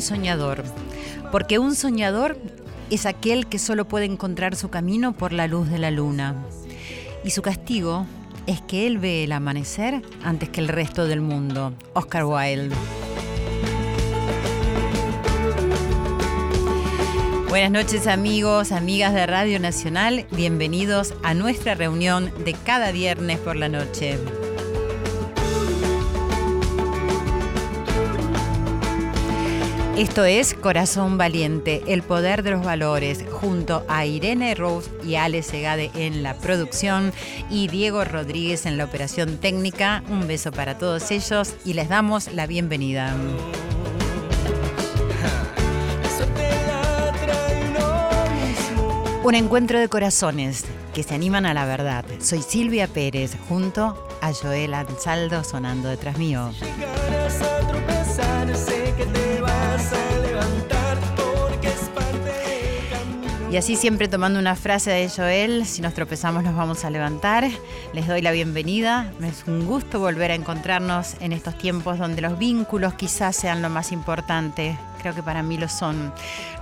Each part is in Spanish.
un soñador, porque un soñador es aquel que solo puede encontrar su camino por la luz de la luna. Y su castigo es que él ve el amanecer antes que el resto del mundo. Oscar Wilde. Buenas noches amigos, amigas de Radio Nacional, bienvenidos a nuestra reunión de cada viernes por la noche. Esto es Corazón Valiente, el poder de los valores, junto a Irene Rose y Ale Segade en la producción y Diego Rodríguez en la operación técnica. Un beso para todos ellos y les damos la bienvenida. Un encuentro de corazones que se animan a la verdad. Soy Silvia Pérez, junto a Joel Ansaldo sonando detrás mío. Y así siempre tomando una frase de Joel, si nos tropezamos nos vamos a levantar. Les doy la bienvenida. Es un gusto volver a encontrarnos en estos tiempos donde los vínculos quizás sean lo más importante. Creo que para mí lo son.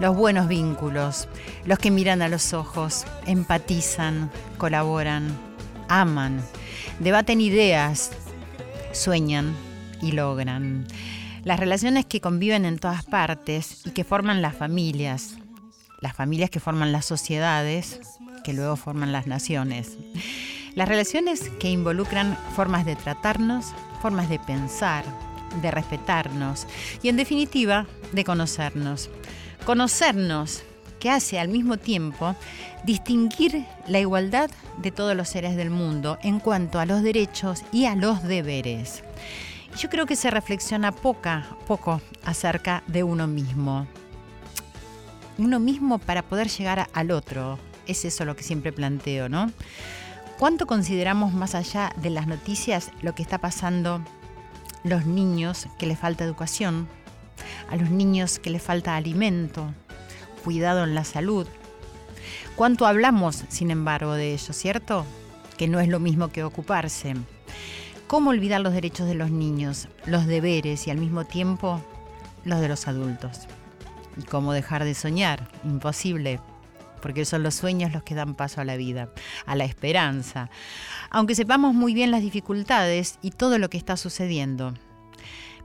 Los buenos vínculos, los que miran a los ojos, empatizan, colaboran, aman, debaten ideas, sueñan y logran. Las relaciones que conviven en todas partes y que forman las familias, las familias que forman las sociedades, que luego forman las naciones. Las relaciones que involucran formas de tratarnos, formas de pensar, de respetarnos y en definitiva de conocernos. Conocernos que hace al mismo tiempo distinguir la igualdad de todos los seres del mundo en cuanto a los derechos y a los deberes. Yo creo que se reflexiona poca, poco acerca de uno mismo. Uno mismo para poder llegar al otro. Es eso lo que siempre planteo, ¿no? ¿Cuánto consideramos más allá de las noticias lo que está pasando los niños que les falta educación, a los niños que les falta alimento, cuidado en la salud? ¿Cuánto hablamos, sin embargo, de ello, cierto? Que no es lo mismo que ocuparse. ¿Cómo olvidar los derechos de los niños, los deberes y al mismo tiempo los de los adultos? ¿Y cómo dejar de soñar? Imposible, porque son los sueños los que dan paso a la vida, a la esperanza, aunque sepamos muy bien las dificultades y todo lo que está sucediendo.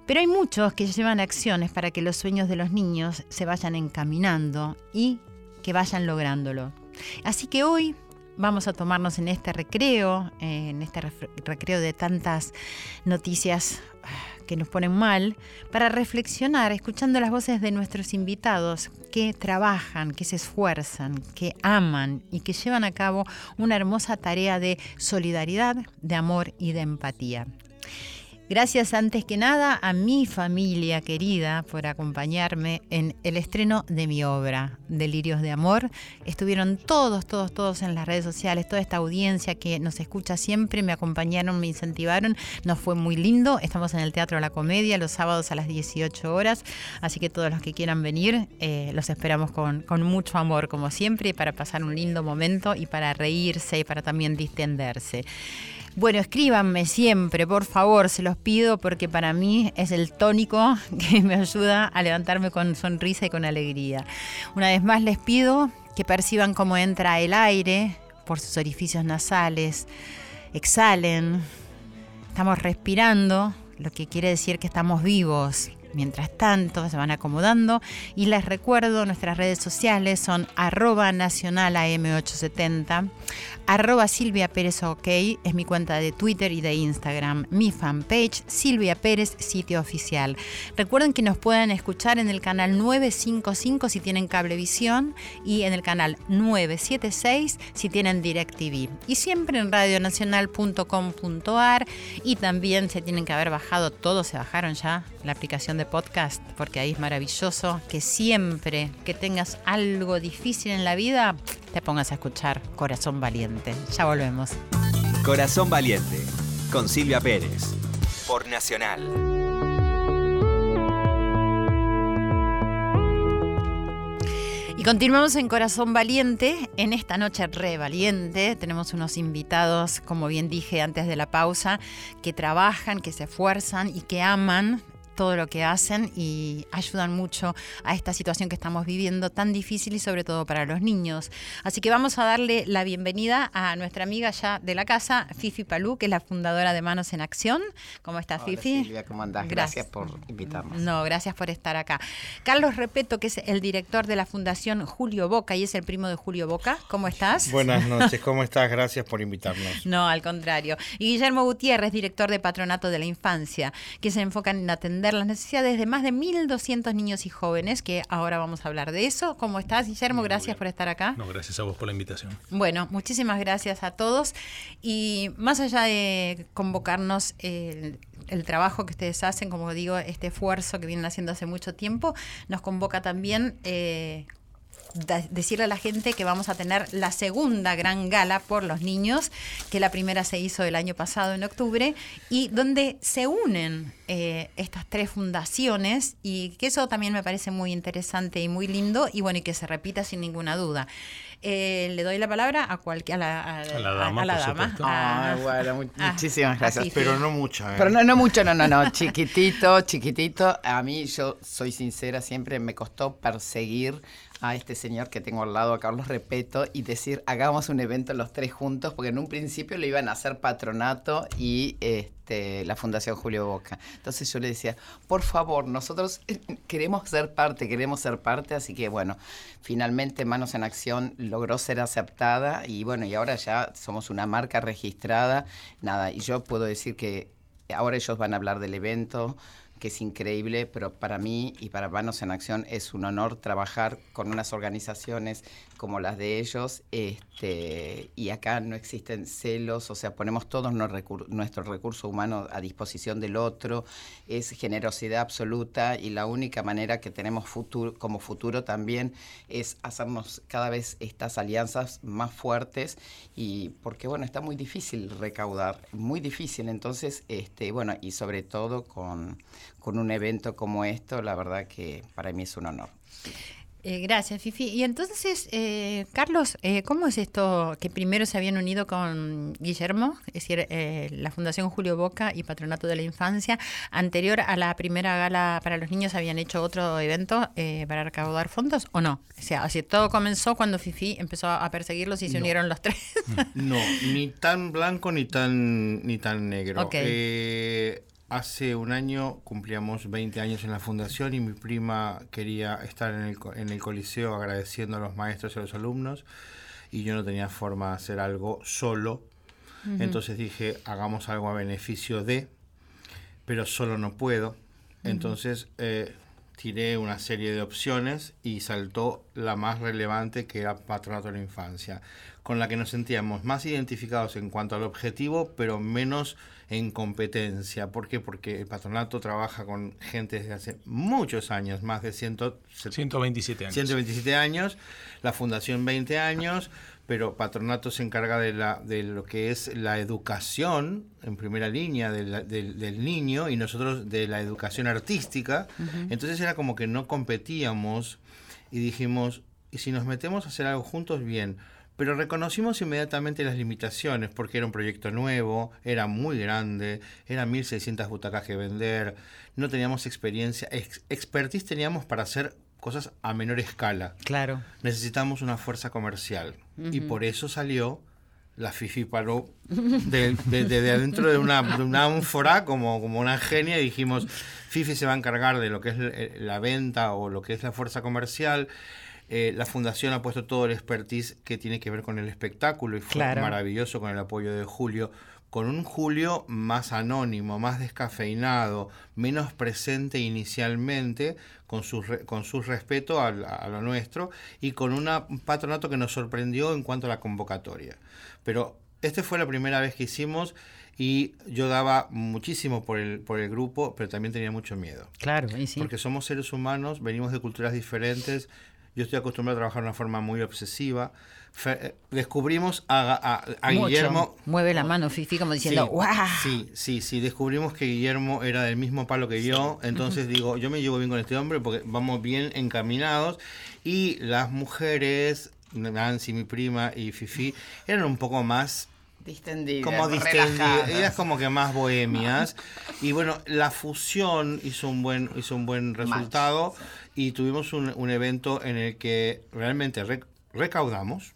Pero hay muchos que llevan acciones para que los sueños de los niños se vayan encaminando y que vayan lográndolo. Así que hoy vamos a tomarnos en este recreo, eh, en este recreo de tantas noticias ah, que nos ponen mal, para reflexionar escuchando las voces de nuestros invitados que trabajan, que se esfuerzan, que aman y que llevan a cabo una hermosa tarea de solidaridad, de amor y de empatía. Gracias antes que nada a mi familia querida por acompañarme en el estreno de mi obra, Delirios de Amor. Estuvieron todos, todos, todos en las redes sociales, toda esta audiencia que nos escucha siempre, me acompañaron, me incentivaron, nos fue muy lindo. Estamos en el Teatro La Comedia los sábados a las 18 horas, así que todos los que quieran venir, eh, los esperamos con, con mucho amor, como siempre, para pasar un lindo momento y para reírse y para también distenderse. Bueno, escríbanme siempre, por favor, se los pido porque para mí es el tónico que me ayuda a levantarme con sonrisa y con alegría. Una vez más les pido que perciban cómo entra el aire por sus orificios nasales, exhalen, estamos respirando, lo que quiere decir que estamos vivos, mientras tanto se van acomodando. Y les recuerdo, nuestras redes sociales son arroba nacional AM870, arroba Silvia es mi cuenta de Twitter y de Instagram, mi fanpage Silvia Pérez, sitio oficial. Recuerden que nos pueden escuchar en el canal 955 si tienen cablevisión y en el canal 976 si tienen DirecTV. Y siempre en radionacional.com.ar y también se tienen que haber bajado, todos se bajaron ya la aplicación de podcast porque ahí es maravilloso que siempre que tengas algo difícil en la vida te pongas a escuchar Corazón Valiente. Ya volvemos. Corazón Valiente con Silvia Pérez por Nacional. Y continuamos en Corazón Valiente. En esta noche re valiente tenemos unos invitados, como bien dije antes de la pausa, que trabajan, que se esfuerzan y que aman todo lo que hacen y ayudan mucho a esta situación que estamos viviendo tan difícil y sobre todo para los niños. Así que vamos a darle la bienvenida a nuestra amiga ya de la casa, Fifi Palú, que es la fundadora de Manos en Acción. ¿Cómo estás, Hola, Fifi? Silvia, ¿cómo andás? Gracias. por invitarnos. No, gracias por estar acá. Carlos Repeto, que es el director de la Fundación Julio Boca y es el primo de Julio Boca. ¿Cómo estás? Buenas noches, ¿cómo estás? Gracias por invitarnos. No, al contrario. Y Guillermo Gutiérrez, director de Patronato de la Infancia, que se enfocan en atender las necesidades de más de 1.200 niños y jóvenes, que ahora vamos a hablar de eso. ¿Cómo estás, Guillermo? Muy gracias bien. por estar acá. No, gracias a vos por la invitación. Bueno, muchísimas gracias a todos. Y más allá de convocarnos el, el trabajo que ustedes hacen, como digo, este esfuerzo que vienen haciendo hace mucho tiempo, nos convoca también eh, da- decirle a la gente que vamos a tener la segunda gran gala por los niños, que la primera se hizo el año pasado en octubre, y donde se unen eh, estas tres fundaciones, y que eso también me parece muy interesante y muy lindo, y bueno, y que se repita sin ninguna duda. Eh, le doy la palabra a cualquier a la, a- A la dama, a la dama. supuesto. a- Ay, bueno, ah, muchísimas gracias. Pero no mucha. ¿eh? Pero no, no mucho, no, no, no, chiquitito, chiquitito. A mí, yo soy sincera, siempre me costó perseguir a este señor que tengo al lado, a Carlos Repeto, y decir, hagamos un evento los tres juntos, porque en un principio lo iban a hacer Patronato y este, la Fundación Julio Boca. Entonces yo le decía, por favor, nosotros eh, queremos ser parte, queremos ser parte, así que bueno, finalmente Manos en Acción logró ser aceptada y bueno, y ahora ya somos una marca registrada, nada, y yo puedo decir que ahora ellos van a hablar del evento, que es increíble, pero para mí y para Manos en Acción es un honor trabajar con unas organizaciones como las de ellos, este, y acá no existen celos, o sea, ponemos todos recur- nuestro recurso humano a disposición del otro, es generosidad absoluta y la única manera que tenemos futuro, como futuro también es hacernos cada vez estas alianzas más fuertes y porque bueno, está muy difícil recaudar, muy difícil, entonces, este, bueno, y sobre todo con, con un evento como esto, la verdad que para mí es un honor. Eh, gracias, Fifi. Y entonces, eh, Carlos, eh, ¿cómo es esto que primero se habían unido con Guillermo, es decir, eh, la Fundación Julio Boca y Patronato de la Infancia? Anterior a la primera gala para los niños, ¿habían hecho otro evento eh, para recaudar fondos o no? O sea, así todo comenzó cuando Fifi empezó a perseguirlos y se No. unieron los tres. No, ni tan blanco ni tan, ni tan negro. Ok. Hace un año cumplíamos 20 años en la fundación y mi prima quería estar en el, co- en el coliseo agradeciendo a los maestros y a los alumnos y yo no tenía forma de hacer algo solo. Entonces dije, hagamos algo a beneficio de, pero solo no puedo. Entonces eh, tiré una serie de opciones y saltó la más relevante que era Patronato de la Infancia, con la que nos sentíamos más identificados en cuanto al objetivo, pero menos en competencia. ¿Por qué? Porque el patronato trabaja con gente desde hace muchos años, más de 100, 127 años. 127 años, la fundación 20 años, pero Patronato se encarga de, la, de lo que es la educación en primera línea de la- del, del niño y nosotros de la educación artística. Entonces era como que no competíamos y dijimos, ¿y si nos metemos a hacer algo juntos? Bien. Pero reconocimos inmediatamente las limitaciones porque era un proyecto nuevo, era muy grande, eran 1.600 butacas que vender, no teníamos experiencia, ex- expertise teníamos para hacer cosas a menor escala. Claro. Necesitamos una fuerza comercial y por eso salió la Fifi paró de, adentro de una, ánfora como, como una genia y dijimos, Fifi se va a encargar de lo que es la venta o lo que es la fuerza comercial. Eh, la fundación ha puesto todo el expertise que tiene que ver con el espectáculo y fue maravilloso con el apoyo de Julio con un Julio más anónimo, más descafeinado, menos presente inicialmente, con su, con su respeto a, lo nuestro, y con un patronato que nos sorprendió en cuanto a la convocatoria. Pero esta fue la primera vez que hicimos y yo daba muchísimo por el, por el grupo, pero también tenía mucho miedo. Claro, sí. Porque somos seres humanos, venimos de culturas diferentes, yo estoy acostumbrado a trabajar de una forma muy obsesiva. Eh, descubrimos a, Guillermo. Mueve la mano, Fifi, como diciendo, sí, Sí, sí, Descubrimos que Guillermo era del mismo palo que yo. Entonces digo, yo me llevo bien con este hombre porque vamos bien encaminados. Y las mujeres, Nancy, mi prima, y Fifi, eran un poco más Distendidas, como distendidas, ellas como que más bohemias. y bueno, la fusión hizo un buen, hizo un buen resultado y tuvimos un, evento en el que realmente recaudamos,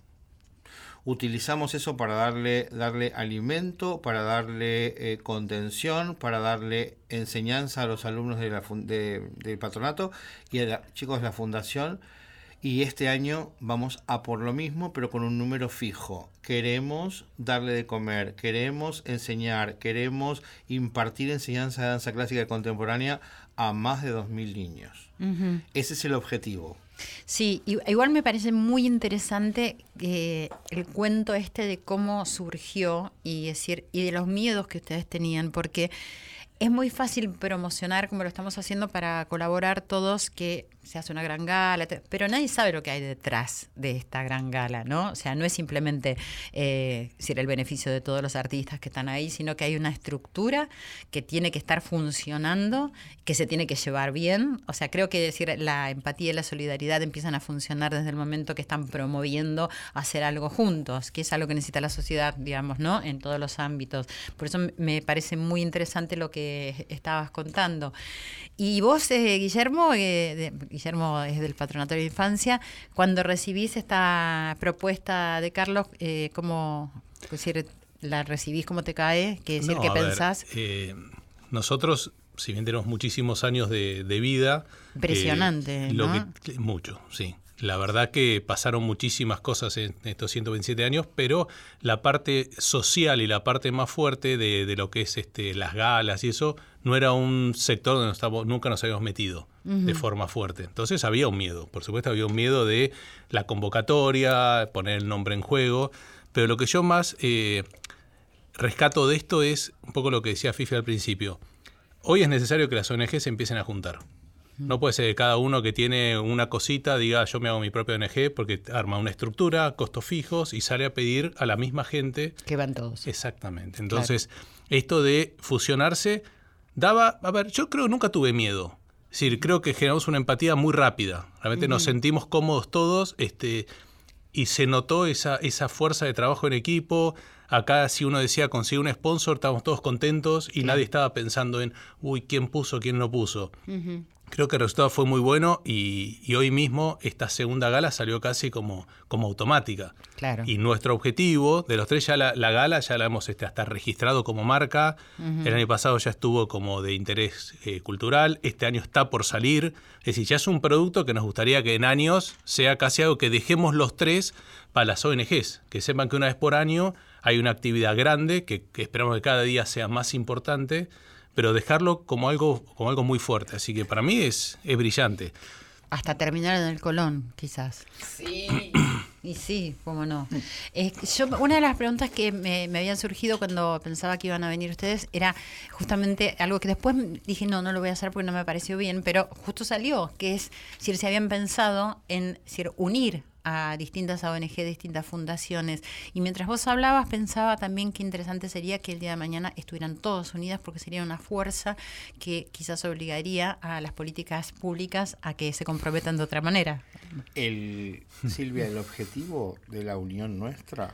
utilizamos eso para darle, darle alimento, para darle eh, contención, para darle enseñanza a los alumnos de la, del patronato y a los chicos de la fundación. Y este año vamos a por lo mismo, pero con un número fijo. Queremos darle de comer, queremos enseñar, queremos impartir enseñanza de danza clásica y contemporánea a más de 2.000 niños. Ese es el objetivo. Sí, igual me parece muy interesante eh, el cuento este de cómo surgió y decir y de los miedos que ustedes tenían, porque es muy fácil promocionar como lo estamos haciendo para colaborar todos que se hace una gran gala, pero nadie sabe lo que hay detrás de esta gran gala, ¿no? O sea, no es simplemente eh, el beneficio de todos los artistas que están ahí, sino que hay una estructura que tiene que estar funcionando, que se tiene que llevar bien. O sea, creo que decir la empatía y la solidaridad empiezan a funcionar desde el momento que están promoviendo hacer algo juntos, que es algo que necesita la sociedad, digamos, ¿no? En todos los ámbitos. Por eso me parece muy interesante lo que estabas contando. Y vos, eh, Guillermo, eh, Guillermo es del Patronato de Infancia, cuando recibís esta propuesta de Carlos, eh, ¿cómo decir, la recibís, cómo te cae? ¿Qué, decir, ¿qué pensás? Eh, nosotros, si bien tenemos muchísimos años de, vida... Impresionante, ¿no? mucho, sí. La verdad que pasaron muchísimas cosas en estos 127 años, pero la parte social y la parte más fuerte de, lo que es este, las galas y eso no era un sector donde nunca nos habíamos metido de forma fuerte. Entonces había un miedo, por supuesto había un miedo de la convocatoria, poner el nombre en juego, pero lo que yo más eh, rescato de esto es un poco lo que decía Fifi al principio. Hoy es necesario que las ONG se empiecen a juntar. No puede ser que cada uno que tiene una cosita diga yo me hago mi propia ONG porque arma una estructura, costos fijos y sale a pedir a la misma gente. Que van todos. Exactamente. Entonces, esto de fusionarse daba, a ver, yo creo que nunca tuve miedo. Es decir, creo que generamos una empatía muy rápida. Realmente nos sentimos cómodos todos este, y se notó esa, esa fuerza de trabajo en equipo. Acá si uno decía consigue un sponsor, estábamos todos contentos y nadie estaba pensando en, uy, ¿quién puso, quién no puso? Creo que el resultado fue muy bueno y, hoy mismo esta segunda gala salió casi como, como automática. Claro. Y nuestro objetivo de los tres, ya la, gala ya la hemos este, hasta registrado como marca. El año pasado ya estuvo como de interés eh, cultural. Este año está por salir. Es decir, ya es un producto que nos gustaría que en años sea casi algo que dejemos los tres para las ONGs. Que sepan que una vez por año hay una actividad grande que, que esperamos que cada día sea más importante pero dejarlo como algo, como algo muy fuerte. Así que para mí es, es brillante. Hasta terminar en el Colón, quizás. Sí. Y sí, cómo no. yo, una de las preguntas que me, me, habían surgido cuando pensaba que iban a venir ustedes era justamente algo que después dije, no, no lo voy a hacer porque no me pareció bien, pero justo salió, que es si se habían pensado en decir, unir a distintas ONG, distintas fundaciones. Y mientras vos hablabas, pensaba también qué interesante sería que el día de mañana estuvieran todas unidas, porque sería una fuerza que quizás obligaría a las políticas públicas a que se comprometan de otra manera. El, Silvia, el objetivo de la unión nuestra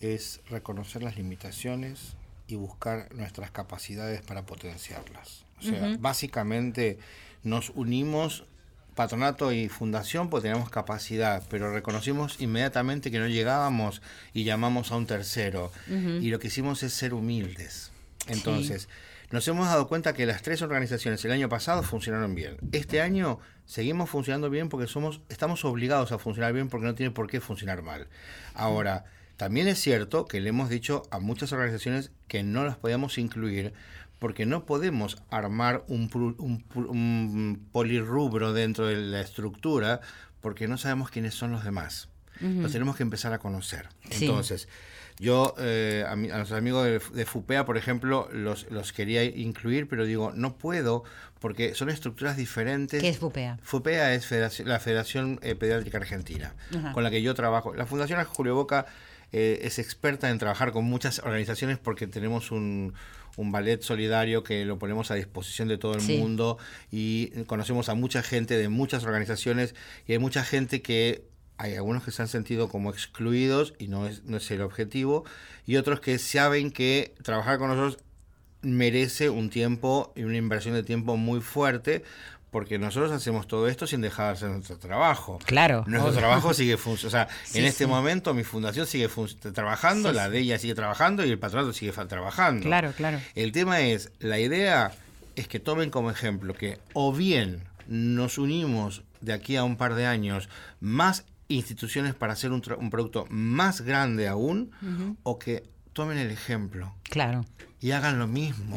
es reconocer las limitaciones y buscar nuestras capacidades para potenciarlas. O sea, básicamente nos unimos patronato y fundación pues tenemos capacidad, pero reconocimos inmediatamente que no llegábamos y llamamos a un tercero. Y lo que hicimos es ser humildes. Entonces, nos hemos dado cuenta que las tres organizaciones el año pasado funcionaron bien. Este año seguimos funcionando bien porque somos, estamos obligados a funcionar bien porque no tiene por qué funcionar mal. Ahora, también es cierto que le hemos dicho a muchas organizaciones que no las podíamos incluir porque no podemos armar un, un un polirrubro dentro de la estructura porque no sabemos quiénes son los demás. Los tenemos que empezar a conocer. Sí. Entonces, yo eh, a, mi- a los amigos de, de FUPEA, por ejemplo, los, los quería incluir, pero digo, no puedo porque son estructuras diferentes. ¿Qué es FUPEA? FUPEA es Federación- la Federación eh, Pediátrica Argentina, con la que yo trabajo. La Fundación Julio Boca eh, es experta en trabajar con muchas organizaciones porque tenemos un, un ballet solidario que lo ponemos a disposición de todo el Sí. mundo y conocemos a mucha gente de muchas organizaciones y hay mucha gente que hay algunos que se han sentido como excluidos y no es, no es el objetivo y otros que saben que trabajar con nosotros merece un tiempo y una inversión de tiempo muy fuerte porque nosotros hacemos todo esto sin dejar de hacer nuestro trabajo. Claro, Nuestro obvio. trabajo sigue funcionando. O sea, Sí, en este sí. momento mi fundación sigue fun- trabajando, Sí, la de ella sigue trabajando y el patronato sigue trabajando. Claro, claro. El tema es, la idea es que tomen como ejemplo que o bien nos unimos de aquí a un par de años más instituciones para hacer un, un producto más grande aún, o que tomen el ejemplo Claro. y hagan lo mismo,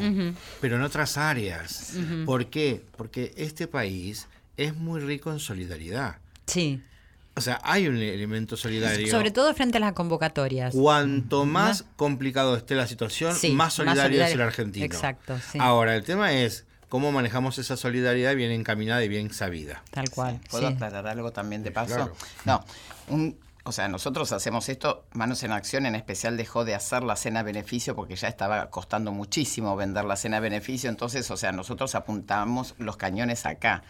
pero en otras áreas. ¿Por qué? Porque este país es muy rico en solidaridad. Sí. O sea, hay un elemento solidario. Sobre todo frente a las convocatorias. Cuanto más complicado esté la situación, Sí, más más solidario, es el argentino. Exacto, sí. Ahora, el tema es cómo manejamos esa solidaridad bien encaminada y bien sabida. Tal cual. ¿Puedo sí. aclarar algo también de paso? Claro. No, un- o sea, nosotros hacemos esto, Manos en Acción en especial dejó de hacer la cena beneficio porque ya estaba costando muchísimo vender la cena beneficio, entonces, o sea, nosotros apuntamos los cañones acá.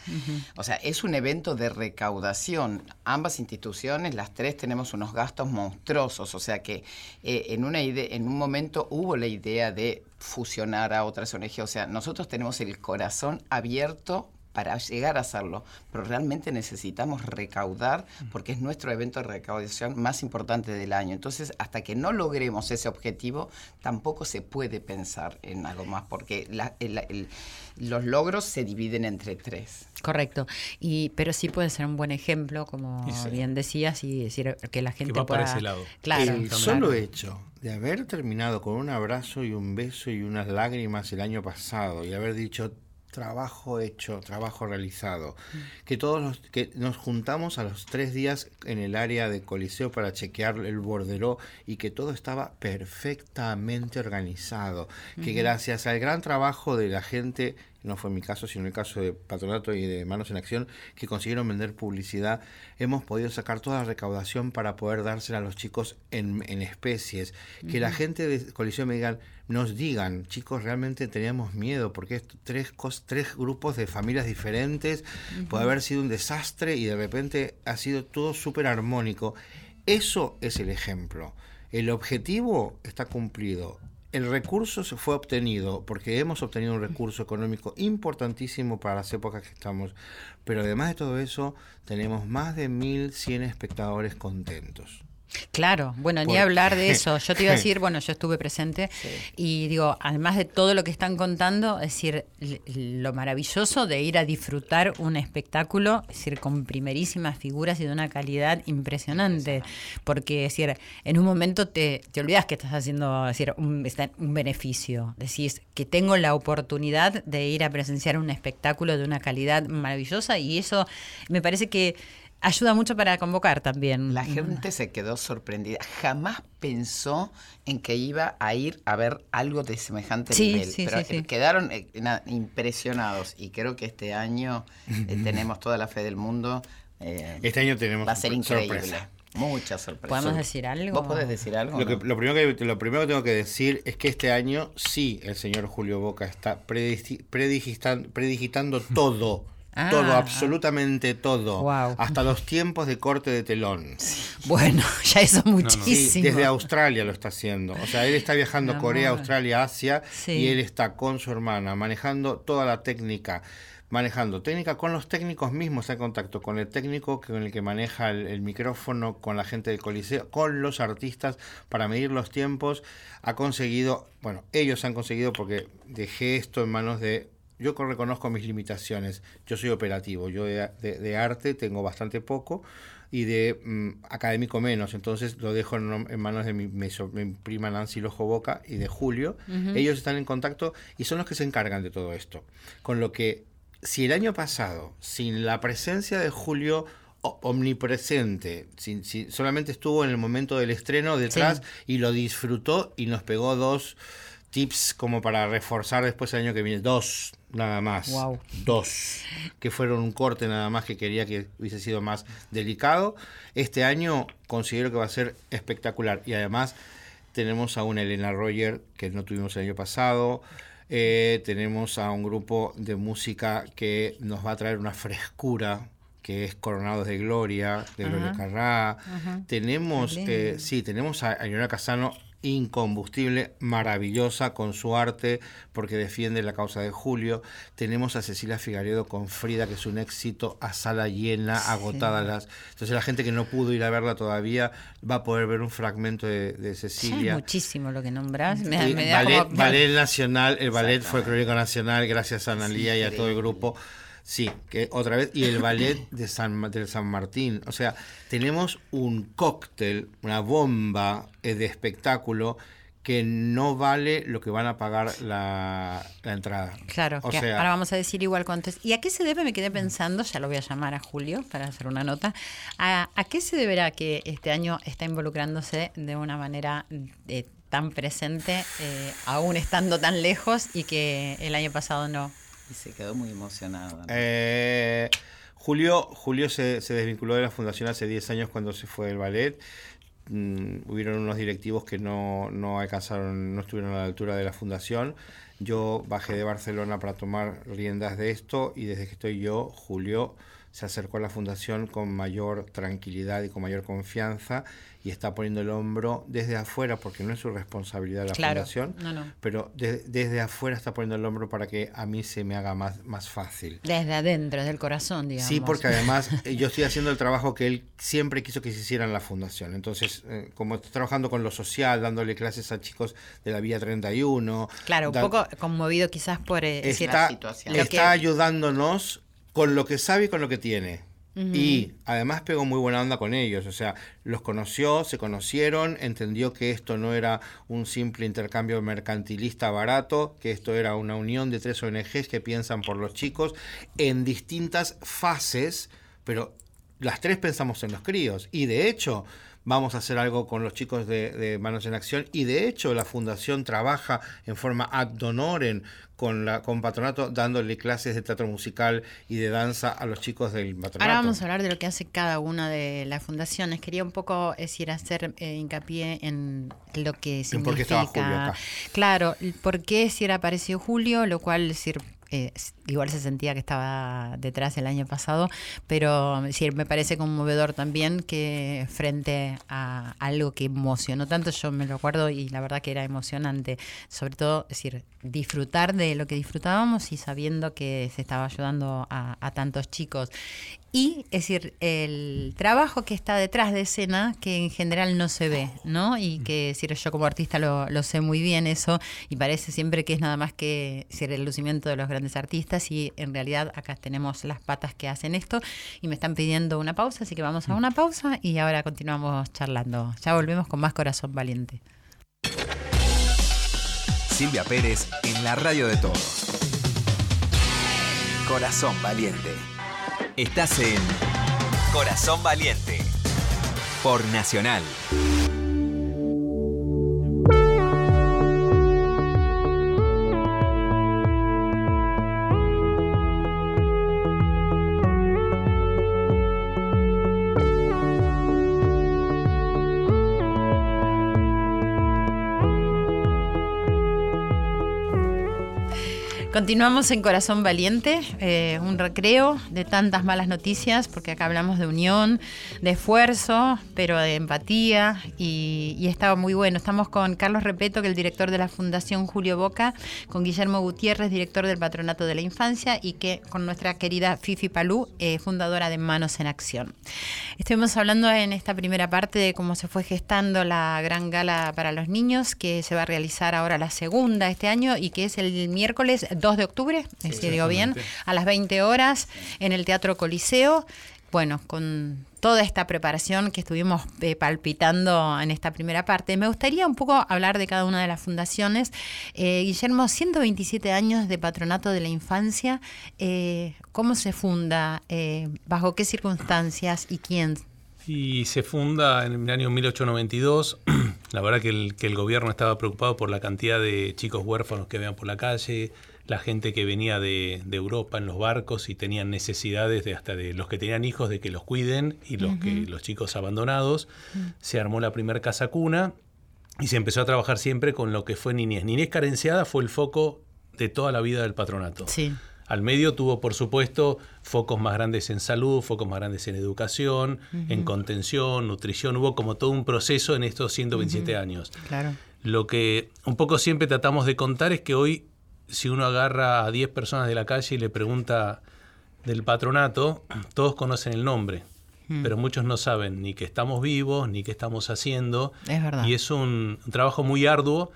O sea, es un evento de recaudación. Ambas instituciones, las tres, tenemos unos gastos monstruosos, o sea que eh, en, una en un momento hubo la idea de fusionar a otras ONG, o sea, nosotros tenemos el corazón abierto para llegar a hacerlo, pero realmente necesitamos recaudar porque es nuestro evento de recaudación más importante del año. Entonces, hasta que no logremos ese objetivo, tampoco se puede pensar en algo más, porque la- el- el- los logros se dividen entre tres. Correcto. Y, pero sí puede ser un buen ejemplo, como sí. bien decías, y decir que la gente va para ese lado. Claro. el claro. solo hecho de haber terminado con un abrazo y un beso y unas lágrimas el año pasado y haber dicho trabajo hecho, trabajo realizado, que todos los que nos juntamos a los tres días en el área de coliseo para chequear el borderó y que todo estaba perfectamente organizado, que gracias al gran trabajo de la gente no fue mi caso, sino el caso de Patronato y de Manos en Acción, que consiguieron vender publicidad, hemos podido sacar toda la recaudación para poder dársela a los chicos en, en especies. Que la gente de Colisión me digan, nos digan, chicos, realmente teníamos miedo, porque es tres, cos- tres grupos de familias diferentes, puede haber sido un desastre y de repente ha sido todo súper armónico. Eso es el ejemplo. El objetivo está cumplido. El recurso se fue obtenido porque hemos obtenido un recurso económico importantísimo para las épocas que estamos. Pero además de todo eso, tenemos más de 1.100 espectadores contentos. Claro, bueno, ni hablar de eso. Yo te iba a decir, bueno, yo estuve presente y digo, además de todo lo que están contando, es decir, lo maravilloso de ir a disfrutar un espectáculo, es decir, con primerísimas figuras y de una calidad impresionante. Porque, es decir, en un momento te, te olvidas que estás haciendo, es decir, un, un beneficio. Decís que tengo la oportunidad de ir a presenciar un espectáculo de una calidad maravillosa y eso me parece que ayuda mucho para convocar también. La gente se quedó sorprendida. Jamás pensó en que iba a ir a ver algo de semejante Sí, nivel. sí, pero sí, sí. quedaron eh, na- impresionados. Y creo que este año eh, tenemos toda la fe del mundo. eh, Este año tenemos va a ser increíble. sorpresa. Mucha sorpresa. ¿Podemos decir algo? ¿Vos podés decir algo? Lo, que- no? lo primero que, lo primero que tengo que decir es que este año sí el señor Julio Boca está predigi- predigistan- predigitando todo, Ah. Todo, absolutamente todo. Guau. Hasta los tiempos de corte de telón. Bueno, ya eso Sí, muchísimo. desde Australia lo está haciendo. O sea, él está viajando Corea. Australia, Asia Sí. y él está con su hermana manejando toda la técnica. Manejando técnica con los técnicos mismos, está en contacto con el técnico con el que maneja el, el micrófono, con la gente del coliseo, con los artistas para medir los tiempos. Ha conseguido, bueno, ellos han conseguido porque dejé esto en manos de yo co- reconozco mis limitaciones. Yo soy operativo. Yo de, de- de arte tengo bastante poco y de mm, académico menos. Entonces lo dejo en, en manos de mi, mi mi prima Nancy Lojo Boca y de Julio. Ellos están en contacto y son los que se encargan de todo esto. Con lo que, si el año pasado, sin la presencia de Julio omnipresente, sin, sin- solamente estuvo en el momento del estreno detrás y lo disfrutó y nos pegó dos tips como para reforzar después el año que viene. Dos, nada más. Dos. Que fueron un corte nada más que quería que hubiese sido más delicado. Este año considero que va a ser espectacular. Y además tenemos a una Elena Roger que no tuvimos el año pasado. Eh, tenemos a un grupo de música que nos va a traer una frescura que es Coronados de Gloria, de Gloria. Carrá. Tenemos, eh, sí, tenemos a, a Leonora Casano incombustible, maravillosa con su arte, porque defiende la causa de Julio. Tenemos a Cecilia Figaredo con Frida, que es un éxito, a sala llena, agotadas las... Entonces la gente que no pudo ir a verla todavía va a poder ver un fragmento de, de Ya es Cecilia. muchísimo lo que nombras. Me, Sí, me da ballet, como- ballet nacional, el ballet folclórico nacional, gracias a Analía y a todo el grupo. Sí, que otra vez, y el ballet de San, del San Martín. O sea, tenemos un cóctel, una bomba eh, de espectáculo que no vale lo que van a pagar la, la entrada. Claro, o que sea, ahora vamos a decir igual cuánto es. ¿Y a qué se debe? Me quedé pensando, ya lo voy a llamar a Julio para hacer una nota. ¿A, a qué se deberá que este año está involucrándose de una manera eh, tan presente, eh, aún estando tan lejos y que el año pasado no? Y se quedó muy emocionado. ¿no? Eh, Julio, Julio se, se desvinculó de la fundación hace 10 años cuando se fue del ballet. Mm, hubieron unos directivos que no, no alcanzaron, no estuvieron a la altura de la fundación. Yo bajé de Barcelona para tomar riendas de esto y desde que estoy yo, Julio se acercó a la fundación con mayor tranquilidad y con mayor confianza y está poniendo el hombro desde afuera, porque no es su responsabilidad la Claro, fundación, no, no. pero de- desde afuera está poniendo el hombro para que a mí se me haga más, más fácil. Desde adentro, desde el corazón, digamos. Sí, porque además eh, yo estoy haciendo el trabajo que él siempre quiso que se hiciera en la fundación. Entonces, eh, como estoy trabajando con lo social, dándole clases a chicos de la Vía 31. Claro, un da- poco conmovido quizás por eh, está, situación. Lo está que- ayudándonos con lo que sabe y con lo que tiene. Y además pegó muy buena onda con ellos, o sea, los conoció, se conocieron, entendió que esto no era un simple intercambio mercantilista barato, que esto era una unión de tres ONGs que piensan por los chicos en distintas fases, pero las tres pensamos en los críos. Y de hecho, vamos a hacer algo con los chicos de, de Manos en Acción. Y de hecho, la fundación trabaja en forma ad honorem con, la, con Patronato, dándole clases de teatro musical y de danza a los chicos del Patronato. Ahora vamos a hablar de lo que hace cada una de las fundaciones. Quería un poco decir, hacer eh, hincapié en lo que En significa. por qué estaba Julio acá. Claro, por qué si era apareció Julio, lo cual eh, igual se sentía que estaba detrás el año pasado, pero decir, me parece conmovedor también que frente a algo que emocionó tanto, yo me lo acuerdo y la verdad que era emocionante, sobre todo, es decir, disfrutar de lo que disfrutábamos y sabiendo que se estaba ayudando a tantos chicos. Y, es decir, el trabajo que está detrás de escena, que en general no se ve, ¿no? Y que, es decir, yo como artista lo, lo sé muy bien eso, y parece siempre que es nada más que es decir, el lucimiento de los grandes artistas, y en realidad acá tenemos las patas que hacen esto, y me están pidiendo una pausa, así que vamos a una pausa, y ahora continuamos charlando. Ya volvemos con más Corazón Valiente. Silvia Pérez en la radio de todos. Corazón Valiente. Estás en Corazón Valiente por Nacional. Continuamos en Corazón Valiente, eh, un recreo de tantas malas noticias, porque acá hablamos de unión, de esfuerzo, pero de empatía, y, estaba muy bueno. Estamos con Carlos Repeto, que es el director de la Fundación Julio Boca, con Guillermo Gutiérrez, director del Patronato de la Infancia, y que con nuestra querida Fifi Palú, eh, fundadora de Manos en Acción. Estuvimos hablando en esta primera parte de cómo se fue gestando la gran gala para los niños, que se va a realizar ahora la segunda este año y que es el miércoles 2 de octubre, si digo bien, a las 20 horas en el Teatro Coliseo. Bueno, con toda esta preparación que estuvimos eh, palpitando en esta primera parte, me gustaría un poco hablar de cada una de las fundaciones. Eh, Guillermo, 127 años de patronato de la infancia, eh, ¿cómo se funda? Eh, ¿Bajo qué circunstancias y quién? Y se funda en el año 1892. La verdad que el, que el gobierno estaba preocupado por la cantidad de chicos huérfanos que vean por la calle, la gente que venía de, de Europa en los barcos y tenían necesidades de hasta de los que tenían hijos de que los cuiden y los que los chicos abandonados. Se armó la primer casa cuna y se empezó a trabajar siempre con lo que fue niñez. Niñez carenciada fue el foco de toda la vida del patronato. Sí. Al medio tuvo, por supuesto, focos más grandes en salud, focos más grandes en educación, en contención, nutrición. Hubo como todo un proceso en estos 127 años. Claro. Lo que un poco siempre tratamos de contar es que hoy, si uno agarra a 10 personas de la calle y le pregunta del patronato, todos conocen el nombre, pero muchos no saben ni que estamos vivos, ni qué estamos haciendo. Es verdad. Y es un, un trabajo muy arduo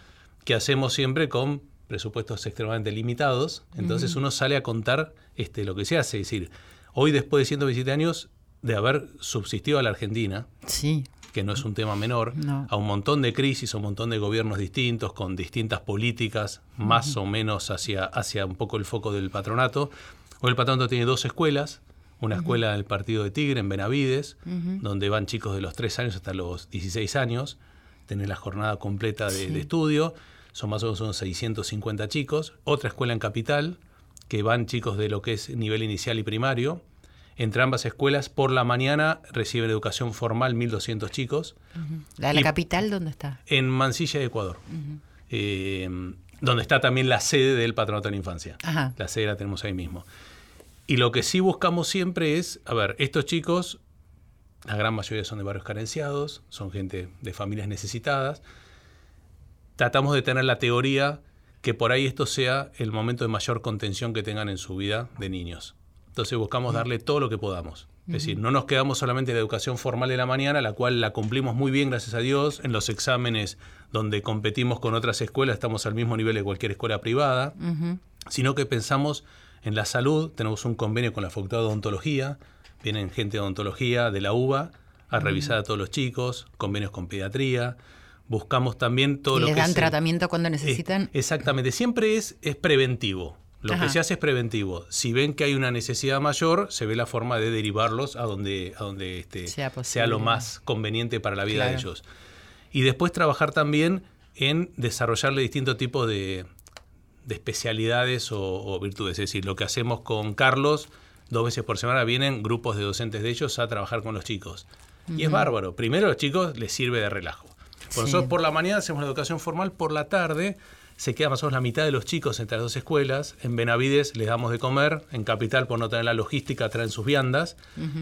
que hacemos siempre con presupuestos extremadamente limitados. Entonces uno sale a contar este, lo que se hace. Es decir, hoy después de 127 años de haber subsistido a la Argentina, Sí. Que no es un tema menor, No. a un montón de crisis, a un montón de gobiernos distintos, con distintas políticas, más o menos hacia, hacia un poco el foco del patronato. Hoy el patronato tiene dos escuelas, una escuela del Partido de Tigre en Benavides, donde van chicos de los 3 años hasta los 16 años, tener la jornada completa de, de estudio, son más o menos unos 650 chicos. Otra escuela en Capital, que van chicos de lo que es nivel inicial y primario. Entre ambas escuelas, por la mañana reciben educación formal 1.200 chicos. ¿La de la capital dónde está? En Mansilla, Ecuador. Eh, donde está también la sede del Patronato de la Infancia. Ajá. La sede la tenemos ahí mismo. Y lo que sí buscamos siempre es, a ver, estos chicos, la gran mayoría son de barrios carenciados, son gente de familias necesitadas. Tratamos de tener la teoría que por ahí esto sea el momento de mayor contención que tengan en su vida de niños. Entonces buscamos darle todo lo que podamos. Es decir, no nos quedamos solamente en la educación formal de la mañana, la cual la cumplimos muy bien, gracias a Dios. En los exámenes donde competimos con otras escuelas estamos al mismo nivel de cualquier escuela privada, sino que pensamos en la salud. Tenemos un convenio con la Facultad de Odontología, vienen gente de odontología de la UBA a revisar a todos los chicos, convenios con pediatría. Buscamos también todo ¿Y lo les que dan es el- tratamiento cuando necesitan? exactamente, siempre es, es preventivo. Lo Ajá. que se hace es preventivo. Si ven que hay una necesidad mayor, se ve la forma de derivarlos a donde, a donde este, Sea lo más conveniente para la vida de ellos. Y después trabajar también en desarrollarle distintos tipos de, de especialidades o, o virtudes. Es decir, lo que hacemos con Carlos, dos veces por semana vienen grupos de docentes de ellos a trabajar con los chicos. Y es bárbaro. Primero a los chicos les sirve de relajo. Por Sí. nosotros por la mañana hacemos la educación formal, por la tarde se queda más o menos la mitad de los chicos entre las dos escuelas. En Benavides les damos de comer, en Capital por no tener la logística traen sus viandas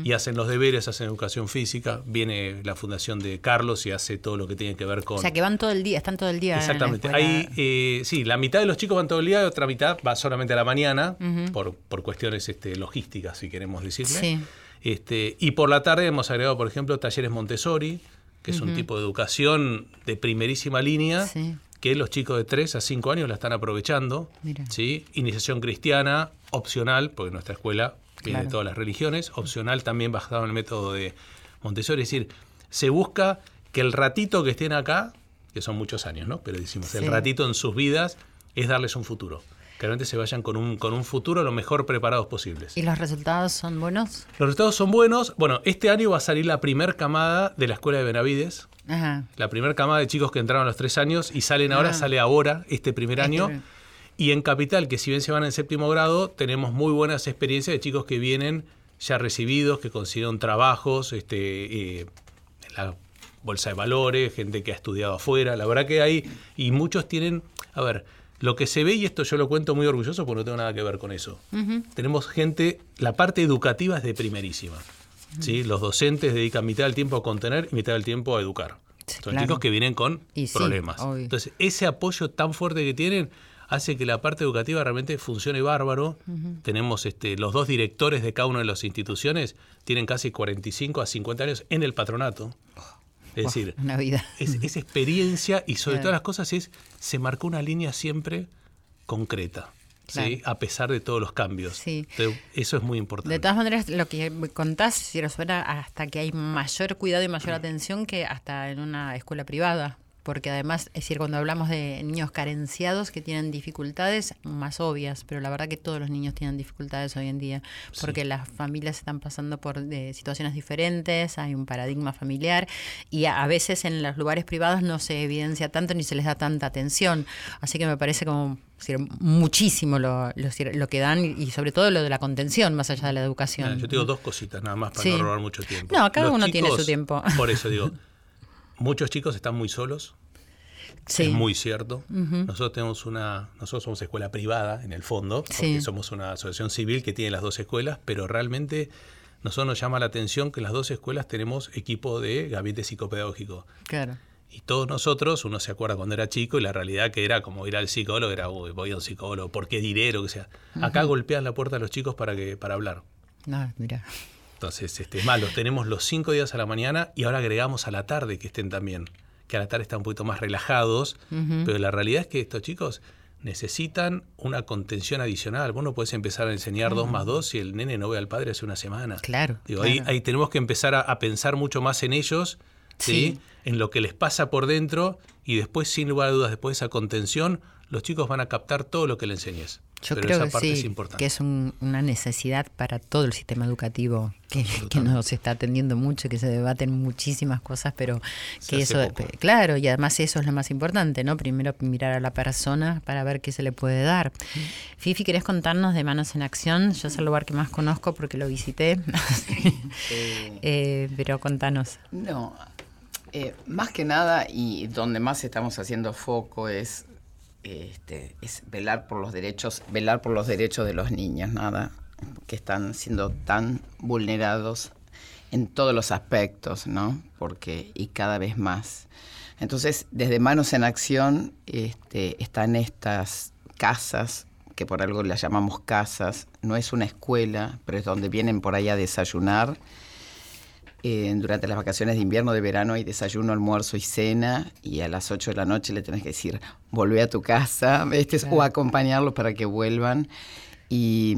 y hacen los deberes, hacen educación física. Viene la fundación de Carlos y hace todo lo que tiene que ver con... O sea, que van todo el día, están todo el día. en la Exactamente. eh, sí, la mitad de los chicos van todo el día y otra mitad va solamente a la mañana por, por cuestiones este, logísticas, si queremos decirle. Sí. Este, y por la tarde hemos agregado, por ejemplo, talleres Montessori, que es un tipo de educación de primerísima línea, Sí. Que los chicos de 3 a 5 años la están aprovechando. Mira. ¿sí? Iniciación cristiana, opcional, porque nuestra escuela viene Claro. de todas las religiones, opcional también basado en el método de Montessori. Es decir, se busca que el ratito que estén acá, que son muchos años, ¿no? Pero decimos, Sí. el ratito en sus vidas es darles un futuro. Que realmente se vayan con un, con un futuro lo mejor preparados posibles. ¿Y los resultados son buenos? Los resultados son buenos. Bueno, este año va a salir la primer camada de la escuela de Benavides. Ajá. La primera camada de chicos que entraron a los tres años y salen ahora, Ah. sale ahora, este primer Este año. Y en Capital, que si bien se van en séptimo grado, tenemos muy buenas experiencias de chicos que vienen ya recibidos, que consiguieron trabajos, este, eh, en la bolsa de valores, gente que ha estudiado afuera. La verdad que hay, y muchos tienen, a ver, Lo que se ve, y esto yo lo cuento muy orgulloso porque no tengo nada que ver con eso. Tenemos gente, la parte educativa es de primerísima. ¿Sí? Los docentes dedican mitad del tiempo a contener y mitad del tiempo a educar. Sí, Son claro. chicos que vienen con Y problemas. Entonces, ese apoyo tan fuerte que tienen hace que la parte educativa realmente funcione bárbaro. Tenemos este, los dos directores de cada una de las instituciones, tienen casi 45 a 50 años en el patronato. Es decir, una vida. es, es experiencia y sobre Claro. todas las cosas es, se marcó una línea siempre concreta, ¿sí? A pesar de todos los cambios. Sí. Entonces, eso es muy importante. De todas maneras, lo que contás, si lo suena hasta que hay mayor cuidado y mayor atención que hasta en una escuela privada. Porque además, es decir, cuando hablamos de niños carenciados que tienen dificultades más obvias, pero la verdad que todos los niños tienen dificultades hoy en día, porque las familias están pasando por eh, situaciones diferentes, hay un paradigma familiar y a, a veces en los lugares privados no se evidencia tanto ni se les da tanta atención. Así que me parece como decir, muchísimo lo, lo, lo que dan y sobre todo lo de la contención más allá de la educación. Mira, yo te digo dos cositas nada más para Sí. no robar mucho tiempo. No, cada Los uno tiene su tiempo. Por eso digo, muchos chicos están muy solos. Sí. Es muy cierto. Nosotros tenemos una, nosotros somos escuela privada en el fondo, porque Sí. somos una asociación civil que tiene las dos escuelas, pero realmente nosotros nos llama la atención que en las dos escuelas tenemos equipo de gabinete psicopedagógico. Claro. Y todos nosotros, uno se acuerda cuando era chico y la realidad que era como ir al psicólogo, era, uy, voy a un psicólogo, ¿por qué diré lo que sea? Acá golpean la puerta a los chicos para, que, para hablar. No, mira. Entonces, este, es más, los tenemos los cinco días a la mañana y ahora agregamos a la tarde que estén también. Que a la tarde están un poquito más relajados, pero la realidad es que estos chicos necesitan una contención adicional. Vos no podés empezar a enseñar dos más dos si el nene no ve al padre hace una semana. Claro, Digo, claro. Ahí, ahí tenemos que empezar a, a pensar mucho más en ellos, ¿sí? Sí. en lo que les pasa por dentro y después, sin lugar a dudas, después de esa contención, los chicos van a captar todo lo que le enseñes. Yo Pero creo esa que sí, es que es un- una necesidad para todo el sistema educativo, que, que nos está atendiendo mucho, que se debaten muchísimas cosas, pero que eso, poco. claro, y además eso es lo más importante, ¿no? Primero mirar a la persona para ver qué se le puede dar. Fifi, ¿querés contarnos de Manos en Acción? Yo es el lugar que más conozco porque lo visité, Eh, pero contanos. No, eh, más que nada y donde más estamos haciendo foco es, este, es velar por los derechos, velar por los derechos de los niños, nada, que están siendo tan vulnerados en todos los aspectos, ¿no? Porque y cada vez más. Entonces, desde Manos en Acción este, están estas casas que por algo las llamamos casas, no es una escuela, pero es donde vienen por ahí a desayunar eh, durante las vacaciones de invierno, de verano, hay desayuno, almuerzo y cena, y a las 8 de la noche le tenés que decir, volvé a tu casa, o acompañarlos para que vuelvan. Y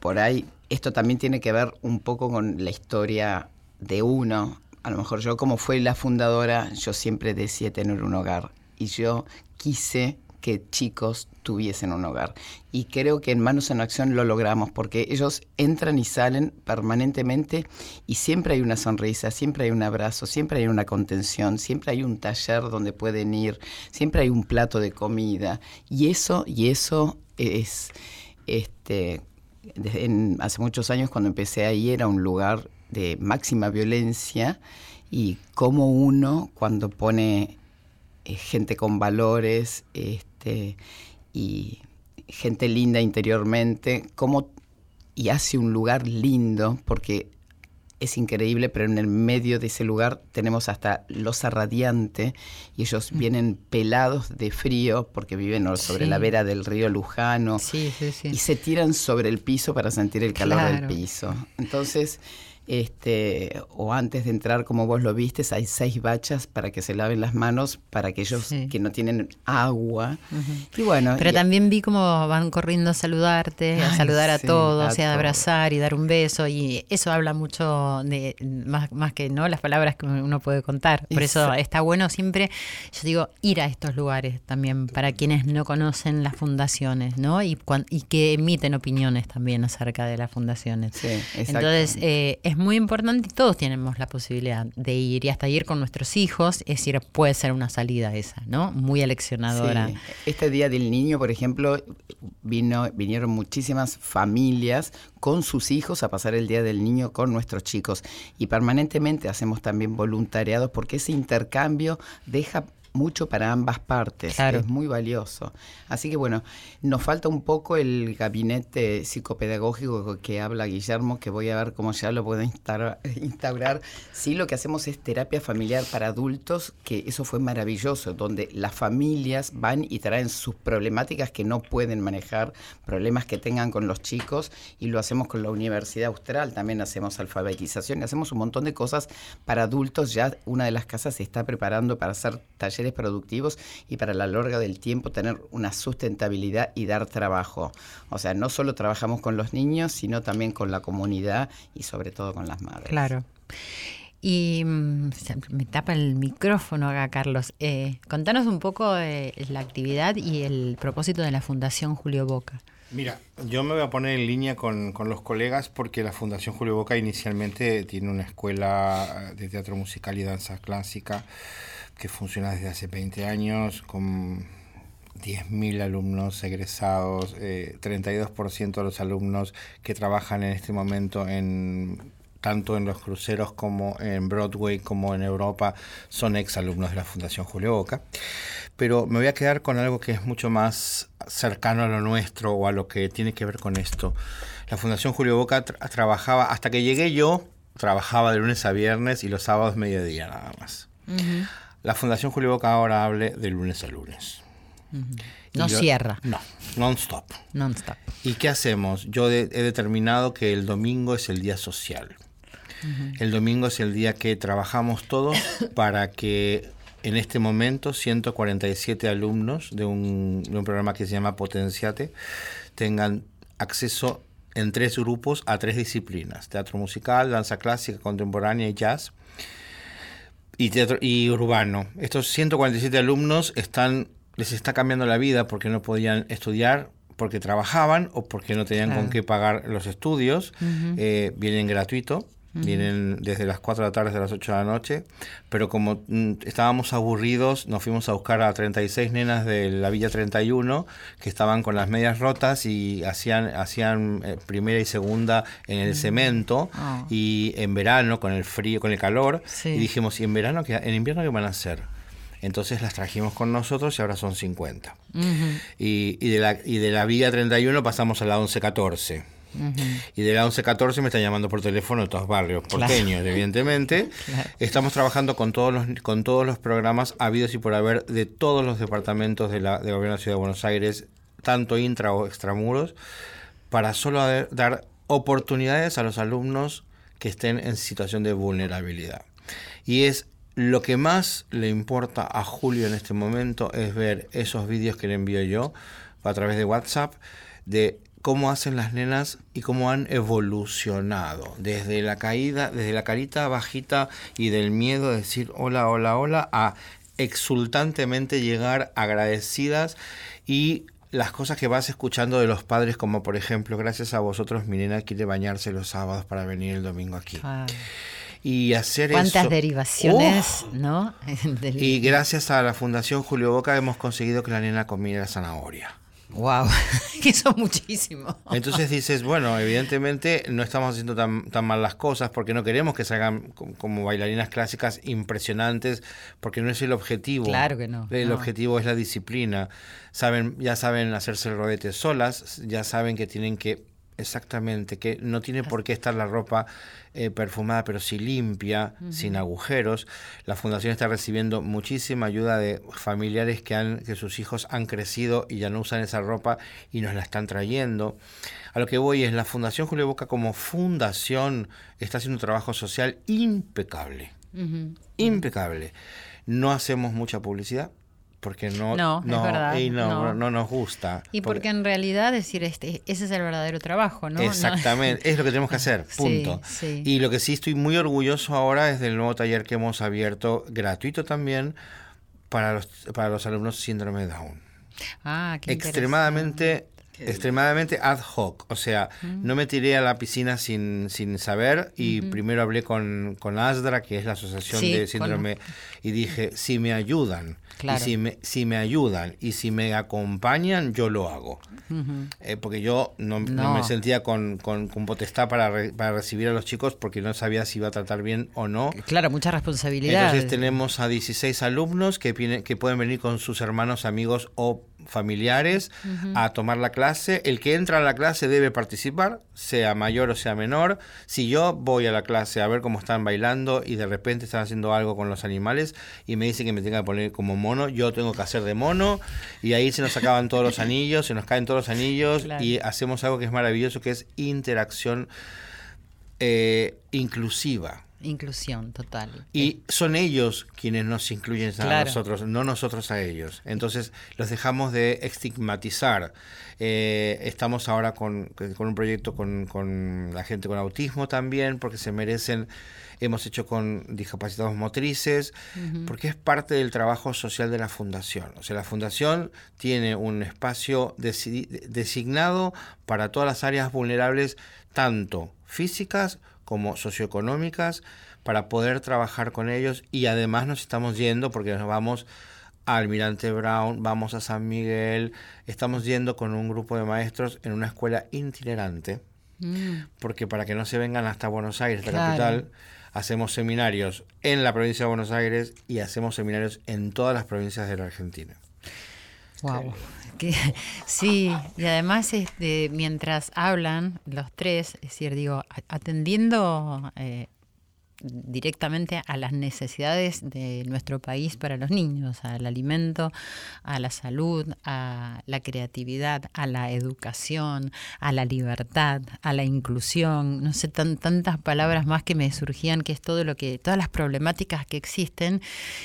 por ahí, esto también tiene que ver un poco con la historia de uno. A lo mejor yo, como fue la fundadora, yo siempre decía tener un hogar. Y yo quise que chicos tuviesen un hogar. Y creo que en Manos en Acción lo logramos, porque ellos entran y salen permanentemente y siempre hay una sonrisa, siempre hay un abrazo, siempre hay una contención, siempre hay un taller donde pueden ir, siempre hay un plato de comida. Y eso, y eso es, este, en- hace muchos años cuando empecé ahí era un lugar de máxima violencia y como uno cuando pone gente con valores este, y gente linda interiormente, como y hace un lugar lindo, porque es increíble, pero en el medio de ese lugar tenemos hasta losa radiante y ellos vienen pelados de frío porque viven sobre Sí. la vera del río Lujano Sí, sí, sí. y se tiran sobre el piso para sentir el calor del piso. Entonces, este, o antes de entrar, como vos lo viste, hay seis bachas para que se laven las manos para aquellos Sí. que no tienen agua. Y bueno, Pero y- también vi cómo van corriendo a saludarte, a saludar a sí, todos, a abrazar y dar un beso. Y eso habla mucho de, más, más que no las palabras que uno puede contar. Por eso está bueno siempre, yo digo, ir a estos lugares también para quienes no conocen las fundaciones, ¿no? Y, cuan- y que emiten opiniones también acerca de las fundaciones. Sí, Entonces, eh, es muy importante y todos tenemos la posibilidad de ir y hasta ir con nuestros hijos. Es decir, puede ser una salida esa, ¿no? Muy aleccionadora. Sí. Este Día del Niño, por ejemplo, vino, vinieron muchísimas familias con sus hijos a pasar el Día del Niño con nuestros chicos. Y permanentemente hacemos también voluntariados porque ese intercambio deja mucho para ambas partes, Claro. es muy valioso. Así que bueno, nos falta un poco el gabinete psicopedagógico que habla Guillermo, que voy a ver cómo ya lo puedo instaurar. instaurar. Sí, lo que hacemos es terapia familiar para adultos, que eso fue maravilloso, donde las familias van y traen sus problemáticas que no pueden manejar, problemas que tengan con los chicos, y lo hacemos con la Universidad Austral, también hacemos alfabetización, y hacemos un montón de cosas para adultos. Ya una de las casas se está preparando para hacer talleres productivos y para la larga del tiempo tener una sustentabilidad y dar trabajo. O sea, no solo trabajamos con los niños, sino también con la comunidad y sobre todo con las madres. Claro. Y mm, me tapa el micrófono acá, Carlos. Eh, contanos un poco de la actividad y el propósito de la Fundación Julio Boca. Mira, yo me voy a poner en línea con, con los colegas porque la Fundación Julio Boca inicialmente tiene una escuela de teatro musical y danza clásica que funciona desde hace 20 años con 10.000 alumnos egresados, eh, 32% de los alumnos que trabajan en este momento en tanto en los cruceros como en Broadway como en Europa son exalumnos de la Fundación Julio Boca. Pero me voy a quedar con algo que es mucho más cercano a lo nuestro o a lo que tiene que ver con esto. La Fundación Julio Boca tra- trabajaba, hasta que llegué yo, trabajaba de lunes a viernes y los sábados mediodía nada más. La Fundación Julio Boca ahora hable de lunes a lunes. No yo- cierra, No, non-stop. non-stop. ¿Y qué hacemos? Yo de- he determinado que el domingo es el día social. El domingo es el día que trabajamos todos para que en este momento 147 alumnos de un, de un programa que se llama Potenciate tengan acceso en tres grupos a tres disciplinas, teatro musical, danza clásica, contemporánea y jazz, y teatro y urbano. Estos 147 alumnos están les está cambiando la vida porque no podían estudiar porque trabajaban o porque no tenían Claro. con qué pagar los estudios. Eh, vienen gratuito, vienen desde las 4 de la tarde hasta las 8 de la noche, pero como mm, estábamos aburridos, nos fuimos a buscar a 36 nenas de la Villa 31 que estaban con las medias rotas y hacían, hacían eh, primera y segunda en el cemento Ah. y en verano con el frío, con el calor, Sí. y dijimos, ¿y en verano qué, en invierno qué van a hacer? Entonces las trajimos con nosotros y ahora son 50. y, y de la, y de la Villa 31 pasamos a la 1114. Y de la 1114 me están llamando por teléfono de todos barrios porteños, evidentemente. Estamos trabajando con todos los con todos los programas habidos y por haber de todos los departamentos de la, del gobierno de la Ciudad de Buenos Aires, tanto intra o extramuros, para solo dar- dar oportunidades a los alumnos que estén en situación de vulnerabilidad. Y es lo que más le importa a Julio en este momento es ver esos vídeos que le envío yo a través de WhatsApp de cómo hacen las nenas y cómo han evolucionado desde la caída, desde la carita bajita y del miedo de decir hola, hola, hola, a exultantemente llegar agradecidas y las cosas que vas escuchando de los padres, como por ejemplo, gracias a vosotros, mi nena quiere bañarse los sábados para venir el domingo aquí. Ah, Y hacer ¿Cuántas eso. derivaciones, no? Del- Y gracias a la Fundación Julio Boca hemos conseguido que la nena comiera zanahoria. Wow, que son muchísimos. Entonces dices, bueno, evidentemente no estamos haciendo tan, tan mal las cosas porque no queremos que salgan co- como bailarinas clásicas impresionantes porque no es el objetivo. Claro que no, El no. objetivo es la disciplina. Saben, ya saben hacerse el rodete solas, ya saben que tienen que Exactamente, que no tiene por qué estar la ropa eh, perfumada, pero sí limpia, sin agujeros. La fundación está recibiendo muchísima ayuda de familiares que, han, que sus hijos han crecido y ya no usan esa ropa y nos la están trayendo. A lo que voy es, la Fundación Julio Boca como fundación está haciendo un trabajo social impecable. Impecable. No hacemos mucha publicidad porque no, No, verdad, y no, no. no nos gusta. Y porque en realidad decir este, ese es el verdadero trabajo, ¿no? No- Exactamente, es lo que tenemos que hacer, Sí, punto. sí. Y lo que sí estoy muy orgulloso ahora es del nuevo taller que hemos abierto, gratuito también, para los, para los alumnos síndrome de Down. Ah, qué Extremadamente extremadamente ad hoc. O sea, no me tiré a la piscina sin, sin saber y primero hablé con, con ASDRA, que es la Asociación Sí, de con- Síndrome, y dije, si me ayudan, Claro. y si me, si me ayudan y si me acompañan, yo lo hago. Eh, porque yo no, no No. me sentía con, con, con potestad para, re- para recibir a los chicos porque no sabía si iba a tratar bien o no. Claro, mucha responsabilidad. Entonces tenemos a 16 alumnos que, que pueden venir con sus hermanos, amigos o familiares a tomar la clase. El que entra a la clase debe participar, sea mayor o sea menor. Si yo voy a la clase a ver cómo están bailando y de repente están haciendo algo con los animales y me dicen que me tenga que poner como mono, yo tengo que hacer de mono y ahí se nos acaban todos los anillos, se nos caen todos los anillos Claro. y hacemos algo que es maravilloso, que es interacción eh, inclusiva. Inclusión total. Y son ellos quienes nos incluyen a Claro. nosotros, no nosotros a ellos. Entonces los dejamos de estigmatizar. Eh, estamos ahora con, con un proyecto con, con la gente con autismo también, porque se merecen, hemos hecho con discapacitados motrices, porque es parte del trabajo social de la fundación. O sea, la fundación tiene un espacio desi- designado para todas las áreas vulnerables, tanto físicas como socioeconómicas para poder trabajar con ellos y además nos estamos yendo porque nos vamos a Almirante Brown, vamos a San Miguel, estamos yendo con un grupo de maestros en una escuela itinerante porque para que no se vengan hasta Buenos Aires, la Claro. capital, hacemos seminarios en la provincia de Buenos Aires y hacemos seminarios en todas las provincias de la Argentina. Wow. Que, sí, y además este, mientras hablan los tres, es decir, digo, atendiendo eh, directamente a las necesidades de nuestro país para los niños, al alimento, a la salud, a la creatividad, a la educación, a la libertad, a la inclusión, no sé, tan, tantas palabras más que me surgían, que es todo lo que, todas las problemáticas que existen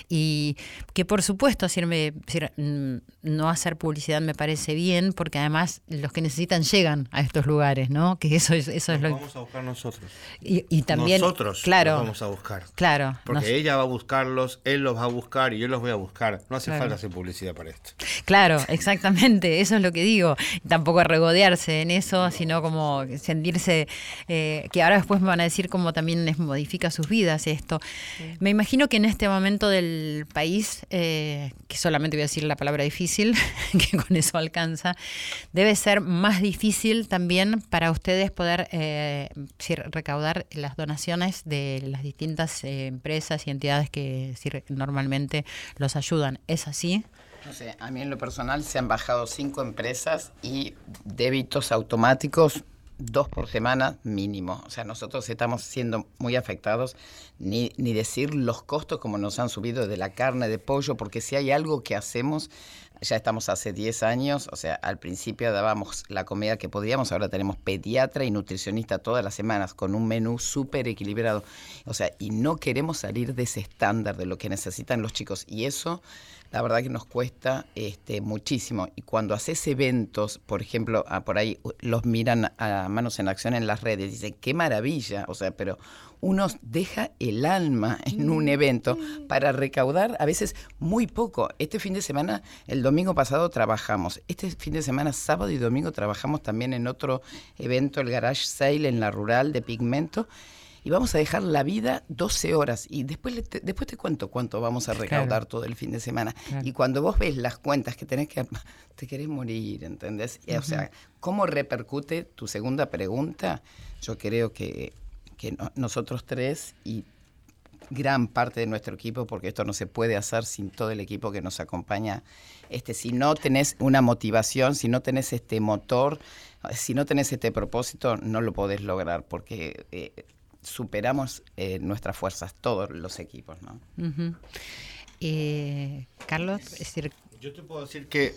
y que por supuesto sirve, sir- mm, no hacer publicidad me parece bien, porque además los que necesitan llegan a estos lugares, ¿no? Que eso es, eso es lo vamos a buscar nosotros. y, y también nosotros claro, vamos a buscar. claro, Porque nos- ella va a buscarlos, él los va a buscar y yo los voy a buscar. No hace Claro. falta hacer publicidad para esto. Claro, exactamente, eso es lo que digo. Tampoco regodearse en eso, sino como sentirse, eh, que ahora después me van a decir cómo también les modifica sus vidas esto. Me imagino que en este momento del país, eh, que solamente voy a decir la palabra difícil, que con eso alcanza, debe ser más difícil también para ustedes poder eh, recaudar las donaciones de las distintas eh, empresas y entidades que normalmente los ayudan. ¿Es así? A mí en lo personal se han bajado cinco empresas y débitos automáticos dos por semana mínimo. O sea, nosotros estamos siendo muy afectados, ni, ni decir los costos como nos han subido de la carne, de pollo, porque si hay algo que hacemos, ya estamos hace 10 años, o sea, al principio dábamos la comida que podíamos, ahora tenemos pediatra y nutricionista todas las semanas con un menú súper equilibrado. O sea, y no queremos salir de ese estándar de lo que necesitan los chicos. Y eso la verdad que nos cuesta este, muchísimo. Y cuando haces eventos, por ejemplo, ah, por ahí los miran a manos en acción en las redes, dicen, qué maravilla, o sea, pero uno deja el alma en un evento para recaudar a veces muy poco. Este fin de semana, el domingo pasado trabajamos. Este fin de semana, sábado y domingo, trabajamos también en otro evento, el Garage Sale en la Rural de Pigmento. Y vamos a dejar la vida 12 horas. Y después, le- te, después te cuento cuánto vamos a recaudar Claro. todo el fin de semana. Claro. Y cuando vos ves las cuentas que tenés que... Te querés morir, ¿entendés? Y, O sea, ¿cómo repercute tu segunda pregunta? Yo creo que, que no- nosotros tres y gran parte de nuestro equipo, porque esto no se puede hacer sin todo el equipo que nos acompaña. Este, si no tenés una motivación, si no tenés este motor, si no tenés este propósito, no lo podés lograr, porque eh, superamos eh, nuestras fuerzas, todos los equipos, ¿no? Ujú. Eh, Carlos, es decir, Yo te puedo decir que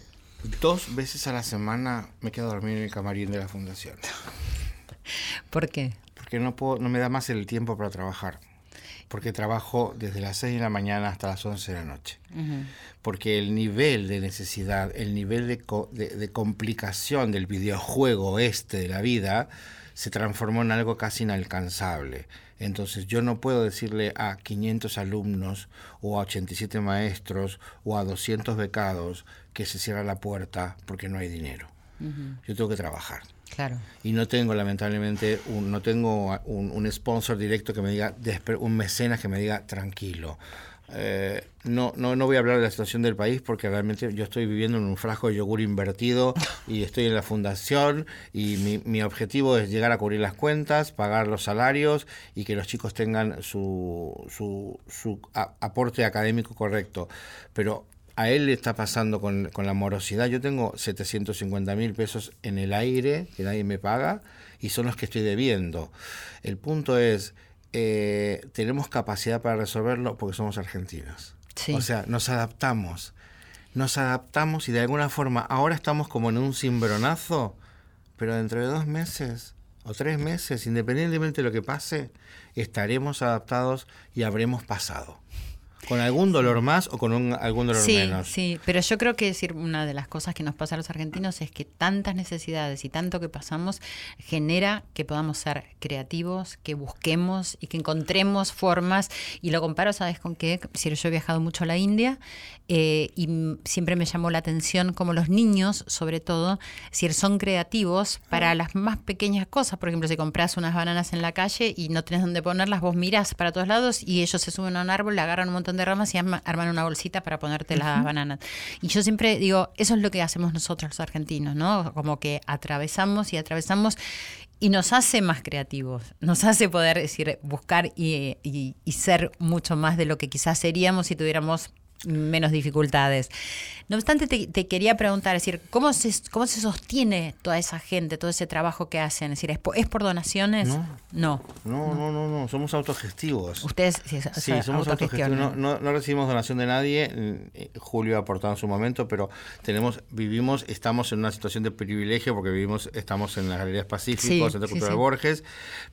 dos veces a la semana me quedo a dormir en el camarín de la fundación. ¿por qué? Porque no, puedo, no me da más el tiempo para trabajar. Porque trabajo desde las 6 de la mañana hasta las 11 de la noche. Porque el nivel de necesidad, el nivel de, co- de- de complicación del videojuego este de la vida se transformó en algo casi inalcanzable. Entonces yo no puedo decirle a 500 alumnos o a 87 maestros o a 200 becados que se cierra la puerta porque no hay dinero. Yo tengo que trabajar. Claro. Y no tengo, lamentablemente, un, no tengo un, un sponsor directo que me diga, un mecenas que me diga, tranquilo. Eh, no, no, no voy a hablar de la situación del país porque realmente yo estoy viviendo en un frasco de yogur invertido y estoy en la fundación y mi, mi objetivo es llegar a cubrir las cuentas, pagar los salarios y que los chicos tengan su, su, su a- aporte académico correcto. Pero a él le está pasando con, con la morosidad. Yo tengo 750 mil pesos en el aire que nadie me paga y son los que estoy debiendo. El punto es, eh, tenemos capacidad para resolverlo porque somos argentinos. Sí. O sea, nos adaptamos. Nos adaptamos y de alguna forma ahora estamos como en un cimbronazo, pero dentro de dos meses o tres meses, independientemente de lo que pase, estaremos adaptados y habremos pasado. Con algún dolor más o con un- algún dolor Sí, menos. sí, pero yo creo que decir una de las cosas que nos pasa a los argentinos es que tantas necesidades y tanto que pasamos genera que podamos ser creativos, que busquemos y que encontremos formas. Y lo comparo, ¿sabes con qué? Decir, yo he viajado mucho a la India eh, y siempre me llamó la atención como los niños, sobre todo, decir, son creativos para las más pequeñas cosas. Por ejemplo, si compras unas bananas en la calle y no tenés dónde ponerlas, vos mirás para todos lados y ellos se suben a un árbol, le agarran un montón de ramas y arma- arman una bolsita para ponerte las bananas. Y yo siempre digo, eso es lo que hacemos nosotros los argentinos, ¿no? Como que atravesamos y atravesamos y nos hace más creativos, nos hace poder decir, buscar y, y- y ser mucho más de lo que quizás seríamos si tuviéramos menos dificultades. No obstante, te, te quería preguntar, es decir, ¿cómo se, ¿cómo se sostiene toda esa gente, todo ese trabajo que hacen? Es decir, ¿es por, es por donaciones? No. No. No, no, no, no, somos autogestivos. Ustedes sí, se- Sí, se somos autogestivos. No, no, no recibimos donación de nadie. eh, Julio ha aportado en su momento, pero tenemos, vivimos, estamos en una situación de privilegio porque vivimos, estamos en las Galerías Pacífico, Sí, Centro sí, Cultural sí. Borges,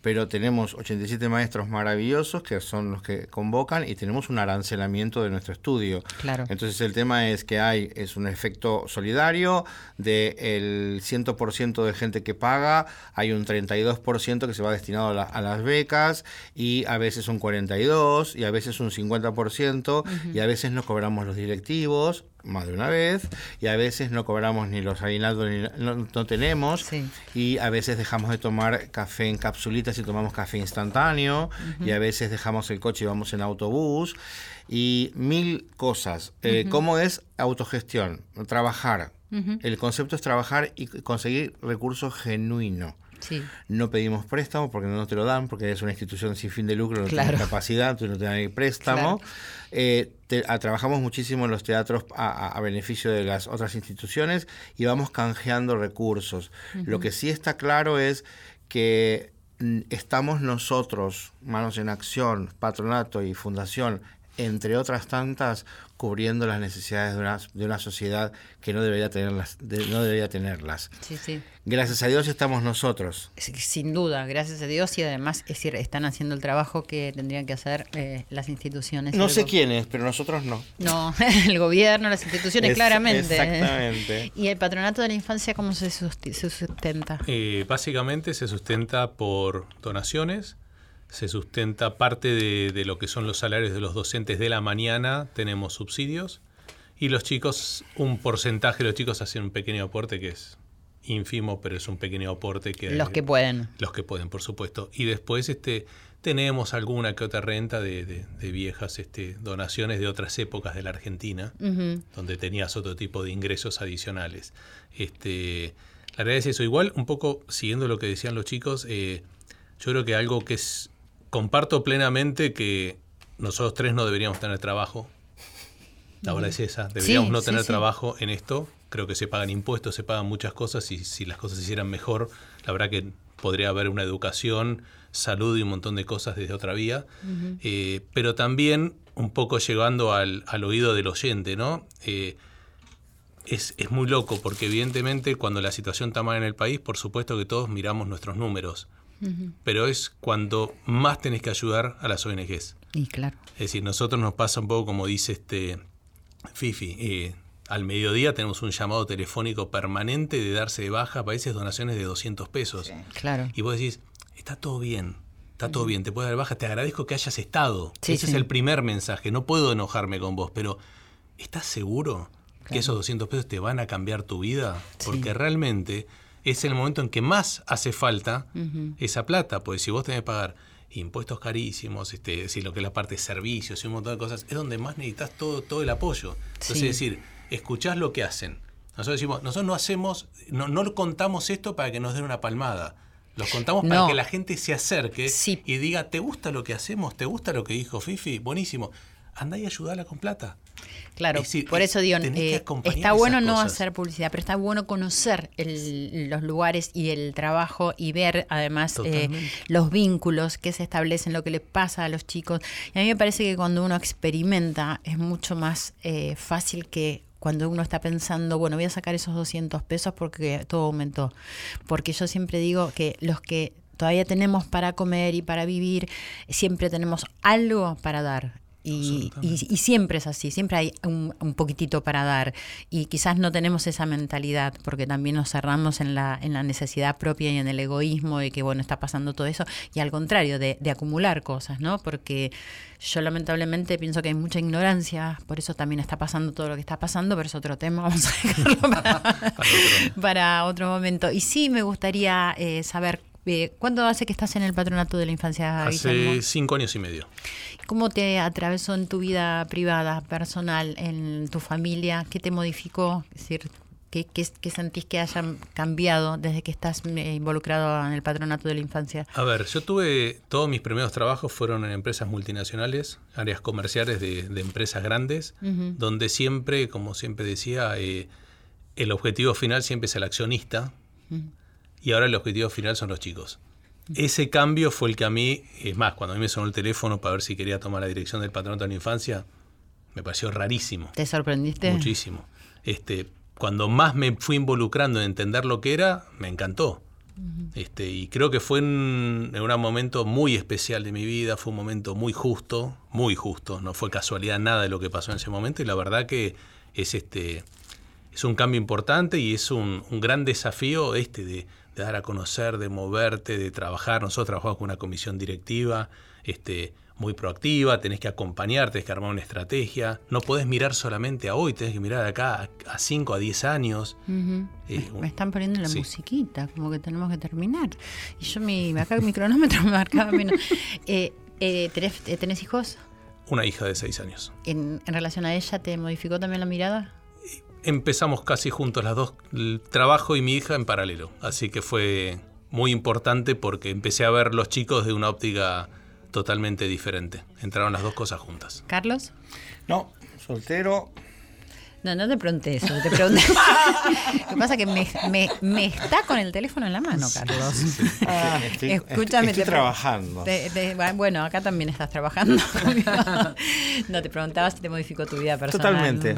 pero tenemos 87 maestros maravillosos que son los que convocan y tenemos un arancelamiento de nuestro estudio. Claro. Entonces el tema es que hay es un efecto solidario del 100% de gente que paga, hay un 32% que se va destinado a, la- a las becas y a veces un 42 y a veces un 50% y a veces no cobramos los directivos más de una vez y a veces no cobramos ni los aguinaldos ni no, no tenemos Sí. y a veces dejamos de tomar café en capsulitas y tomamos café instantáneo y a veces dejamos el coche y vamos en autobús y mil cosas. Eh, ¿Cómo es autogestión? Trabajar. El concepto es trabajar y conseguir recursos genuinos. Sí. No pedimos préstamo porque no te lo dan, porque es una institución sin fin de lucro, no Claro. tiene capacidad, entonces no te dan el préstamo. Claro. Eh, te- trabajamos muchísimo en los teatros a, a- a beneficio de las otras instituciones y vamos canjeando recursos. Lo que sí está claro es que mm, estamos nosotros, Manos en Acción, Patronato y Fundación, entre otras tantas, cubriendo las necesidades de una, de una sociedad que no debería tenerlas. de- no debería tenerlas. Sí, sí. Gracias a Dios estamos nosotros. Sin duda, gracias a Dios y además es decir, están haciendo el trabajo que tendrían que hacer eh, las instituciones. No sé quiénes, pero nosotros no. No, el gobierno, las instituciones, Es- claramente. exactamente. ¿Y el patronato de la infancia cómo se sustenta? Eh, básicamente se sustenta por donaciones, se sustenta parte de, de lo que son los salarios de los docentes de la mañana, tenemos subsidios, y los chicos, un porcentaje de los chicos hacen un pequeño aporte que es ínfimo, pero es un pequeño aporte que... Los que pueden. Los que pueden, por supuesto. Y después este, tenemos alguna que otra renta de, de- de viejas este, donaciones de otras épocas de la Argentina, donde tenías otro tipo de ingresos adicionales. Este, la realidad es eso. Igual, un poco siguiendo lo que decían los chicos, eh, yo creo que algo que es. Comparto plenamente que nosotros tres no deberíamos tener trabajo. La verdad es esa. Deberíamos Sí, no tener sí. trabajo en esto. Creo que se pagan impuestos, se pagan muchas cosas y si las cosas se hicieran mejor, la verdad que podría haber una educación, salud y un montón de cosas desde otra vía. Eh, pero también un poco llegando al, al oído del oyente, ¿no? Eh, es, es muy loco porque evidentemente cuando la situación está mal en el país, por supuesto que todos miramos nuestros números. Pero es cuando más tenés que ayudar a las ONGs. Y claro. Es decir, nosotros nos pasa un poco como dice este Fifi. eh, al mediodía tenemos un llamado telefónico permanente de darse de baja, a veces donaciones de 200 pesos. Claro. Y vos decís, está todo bien, está todo bien, te puedo dar baja, te agradezco que hayas estado. Sí, Ese sí. es el primer mensaje, no puedo enojarme con vos, pero ¿estás seguro? que esos 200 pesos te van a cambiar tu vida, porque realmente es el momento en que más hace falta esa plata, pues si vos tenés que pagar impuestos carísimos, este, si lo que es la parte de servicios y un montón de cosas, es donde más necesitas todo, todo el apoyo. Entonces, Sí. es decir, escuchás lo que hacen. Nosotros decimos, nosotros no hacemos, no, no contamos esto para que nos den una palmada. Los contamos para que la gente se acerque Sí. y diga, ¿te gusta lo que hacemos? ¿Te gusta lo que dijo Fifi? Buenísimo. Andá y ayudala con plata. Claro, Es decir, por eso digo, eh, está bueno no cosas. hacer publicidad, pero está bueno conocer el- los lugares y el trabajo y ver además eh, los vínculos que se establecen, lo que le pasa a los chicos. Y a mí me parece que cuando uno experimenta es mucho más eh, fácil que cuando uno está pensando, bueno, voy a sacar esos 200 pesos porque todo aumentó. Porque yo siempre digo que los que todavía tenemos para comer y para vivir, siempre tenemos algo para dar. Y, y- y siempre es así, siempre hay un, un poquitito para dar. Y quizás no tenemos esa mentalidad, porque también nos cerramos en la, en la necesidad propia y en el egoísmo de que, bueno, está pasando todo eso. Y al contrario, de, de acumular cosas, ¿no? Porque yo lamentablemente pienso que hay mucha ignorancia, por eso también está pasando todo lo que está pasando, pero es otro tema, vamos a dejarlo para, para otro momento. Y sí me gustaría eh, saber, eh, ¿cuándo hace que estás en el patronato de la infancia, Guillermo? Hace cinco años y medio. ¿Cómo te atravesó en tu vida privada, personal, en tu familia? ¿Qué te modificó? Es decir, ¿qué, qué, qué sentís que hayan cambiado desde que estás eh, involucrado en el patronato de la infancia? A ver, yo tuve, todos mis primeros trabajos fueron en empresas multinacionales, áreas comerciales de, de empresas grandes, donde siempre, como siempre decía, eh, el objetivo final siempre es el accionista y ahora el objetivo final son los chicos. Ese cambio fue el que a mí, es más, cuando a mí me sonó el teléfono para ver si quería tomar la dirección del patronato de la infancia, me pareció rarísimo. ¿Te sorprendiste? Muchísimo. Este, cuando más me fui involucrando en entender lo que era, me encantó. Este, y creo que fue en, en un momento muy especial de mi vida, fue un momento muy justo, muy justo, no fue casualidad nada de lo que pasó en ese momento y la verdad que es este es un cambio importante y es un, un gran desafío este de, de dar a conocer, de moverte, de trabajar. Nosotros trabajamos con una comisión directiva este, muy proactiva, tenés que acompañar, tenés que armar una estrategia. No podés mirar solamente a hoy, tenés que mirar acá a 5, a 10 años. Eh, me están poniendo la sí. musiquita, como que tenemos que terminar. Y yo, mi, acá mi cronómetro me marcaba menos. Eh, eh, ¿tenés, eh, tenés hijos? Una hija de 6 años. ¿En, en relación a ella te modificó también la mirada? Empezamos casi juntos las dos, el trabajo y mi hija en paralelo. Así que fue muy importante porque empecé a ver los chicos de una óptica totalmente diferente. Entraron las dos cosas juntas. ¿Carlos? No, soltero. No, no te pregunté eso, te pregunté. Lo que pasa es que me, me- me está con el teléfono en la mano, Carlos. Ah, estoy, Escúchame, estoy te- trabajando. te- te- bueno, acá también estás trabajando. no, te preguntaba si te modificó tu vida personal. Totalmente.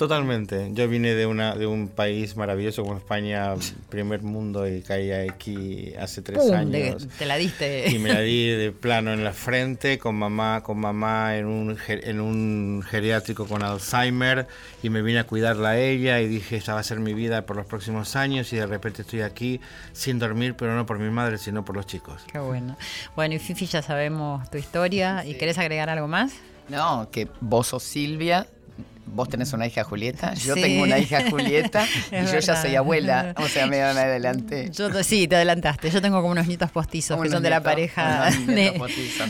Totalmente. Yo vine de una de un país maravilloso como España, primer mundo, y caí aquí hace tres Pum, de- años. te la diste. Y me la di de plano en la frente con mamá, con mamá en un, en un geriátrico con Alzheimer y me vine a cuidarla a ella y dije esta va a ser mi vida por los próximos años y de repente estoy aquí sin dormir, pero no por mi madre, sino por los chicos. Qué bueno. Bueno, y Fifi, ya sabemos tu historia. ¿Y querés agregar algo más? No, que vos sos Silvia, vos tenés una hija Julieta, yo Sí. tengo una hija Julieta y yo ya soy abuela, o sea, me van adelante. Yo, sí, te adelantaste. Yo tengo como unos nietos postizos que son de la pareja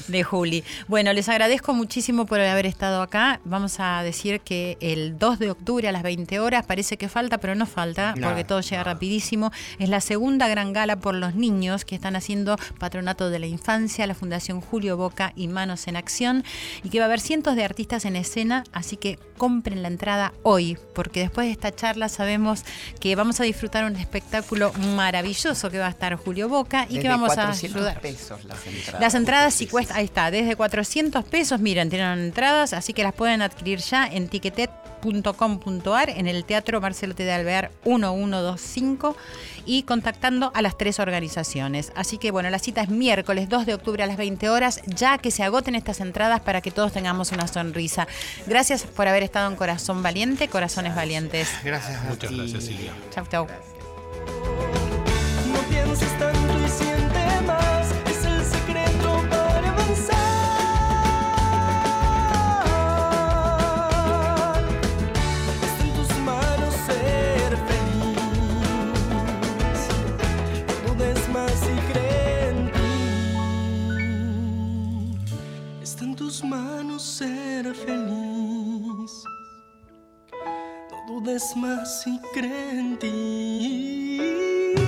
de, Juli. Bueno, les agradezco muchísimo por haber estado acá. Vamos a decir que el 2 de octubre a las 20 horas, parece que falta, pero no falta, No, porque todo llega rapidísimo. Es la segunda gran gala por los niños que están haciendo Patronato de la Infancia, la Fundación Julio Boca y Manos en Acción, y que va a haber cientos de artistas en escena, así que compren la entrada hoy, porque después de esta charla sabemos que vamos a disfrutar un espectáculo maravilloso que va a estar JulioCa y Desde que vamos a 400 ayudar. pesos las entradas. Las entradas cuesta, ahí está, desde 400 pesos, miren, tienen entradas, así que las pueden adquirir ya en en el Teatro Marcelo T. de Alvear 1125 y contactando a las tres organizaciones. Así que bueno, la cita es miércoles 2 de octubre a las 20 horas, ya que se agoten estas entradas para que todos tengamos una sonrisa. Gracias por haber estado en Corazón Valiente, Corazones Valientes. Gracias a Muchas ti. gracias, Silvia. Chau, chau. ser feliz. No dudes más y cree en ti.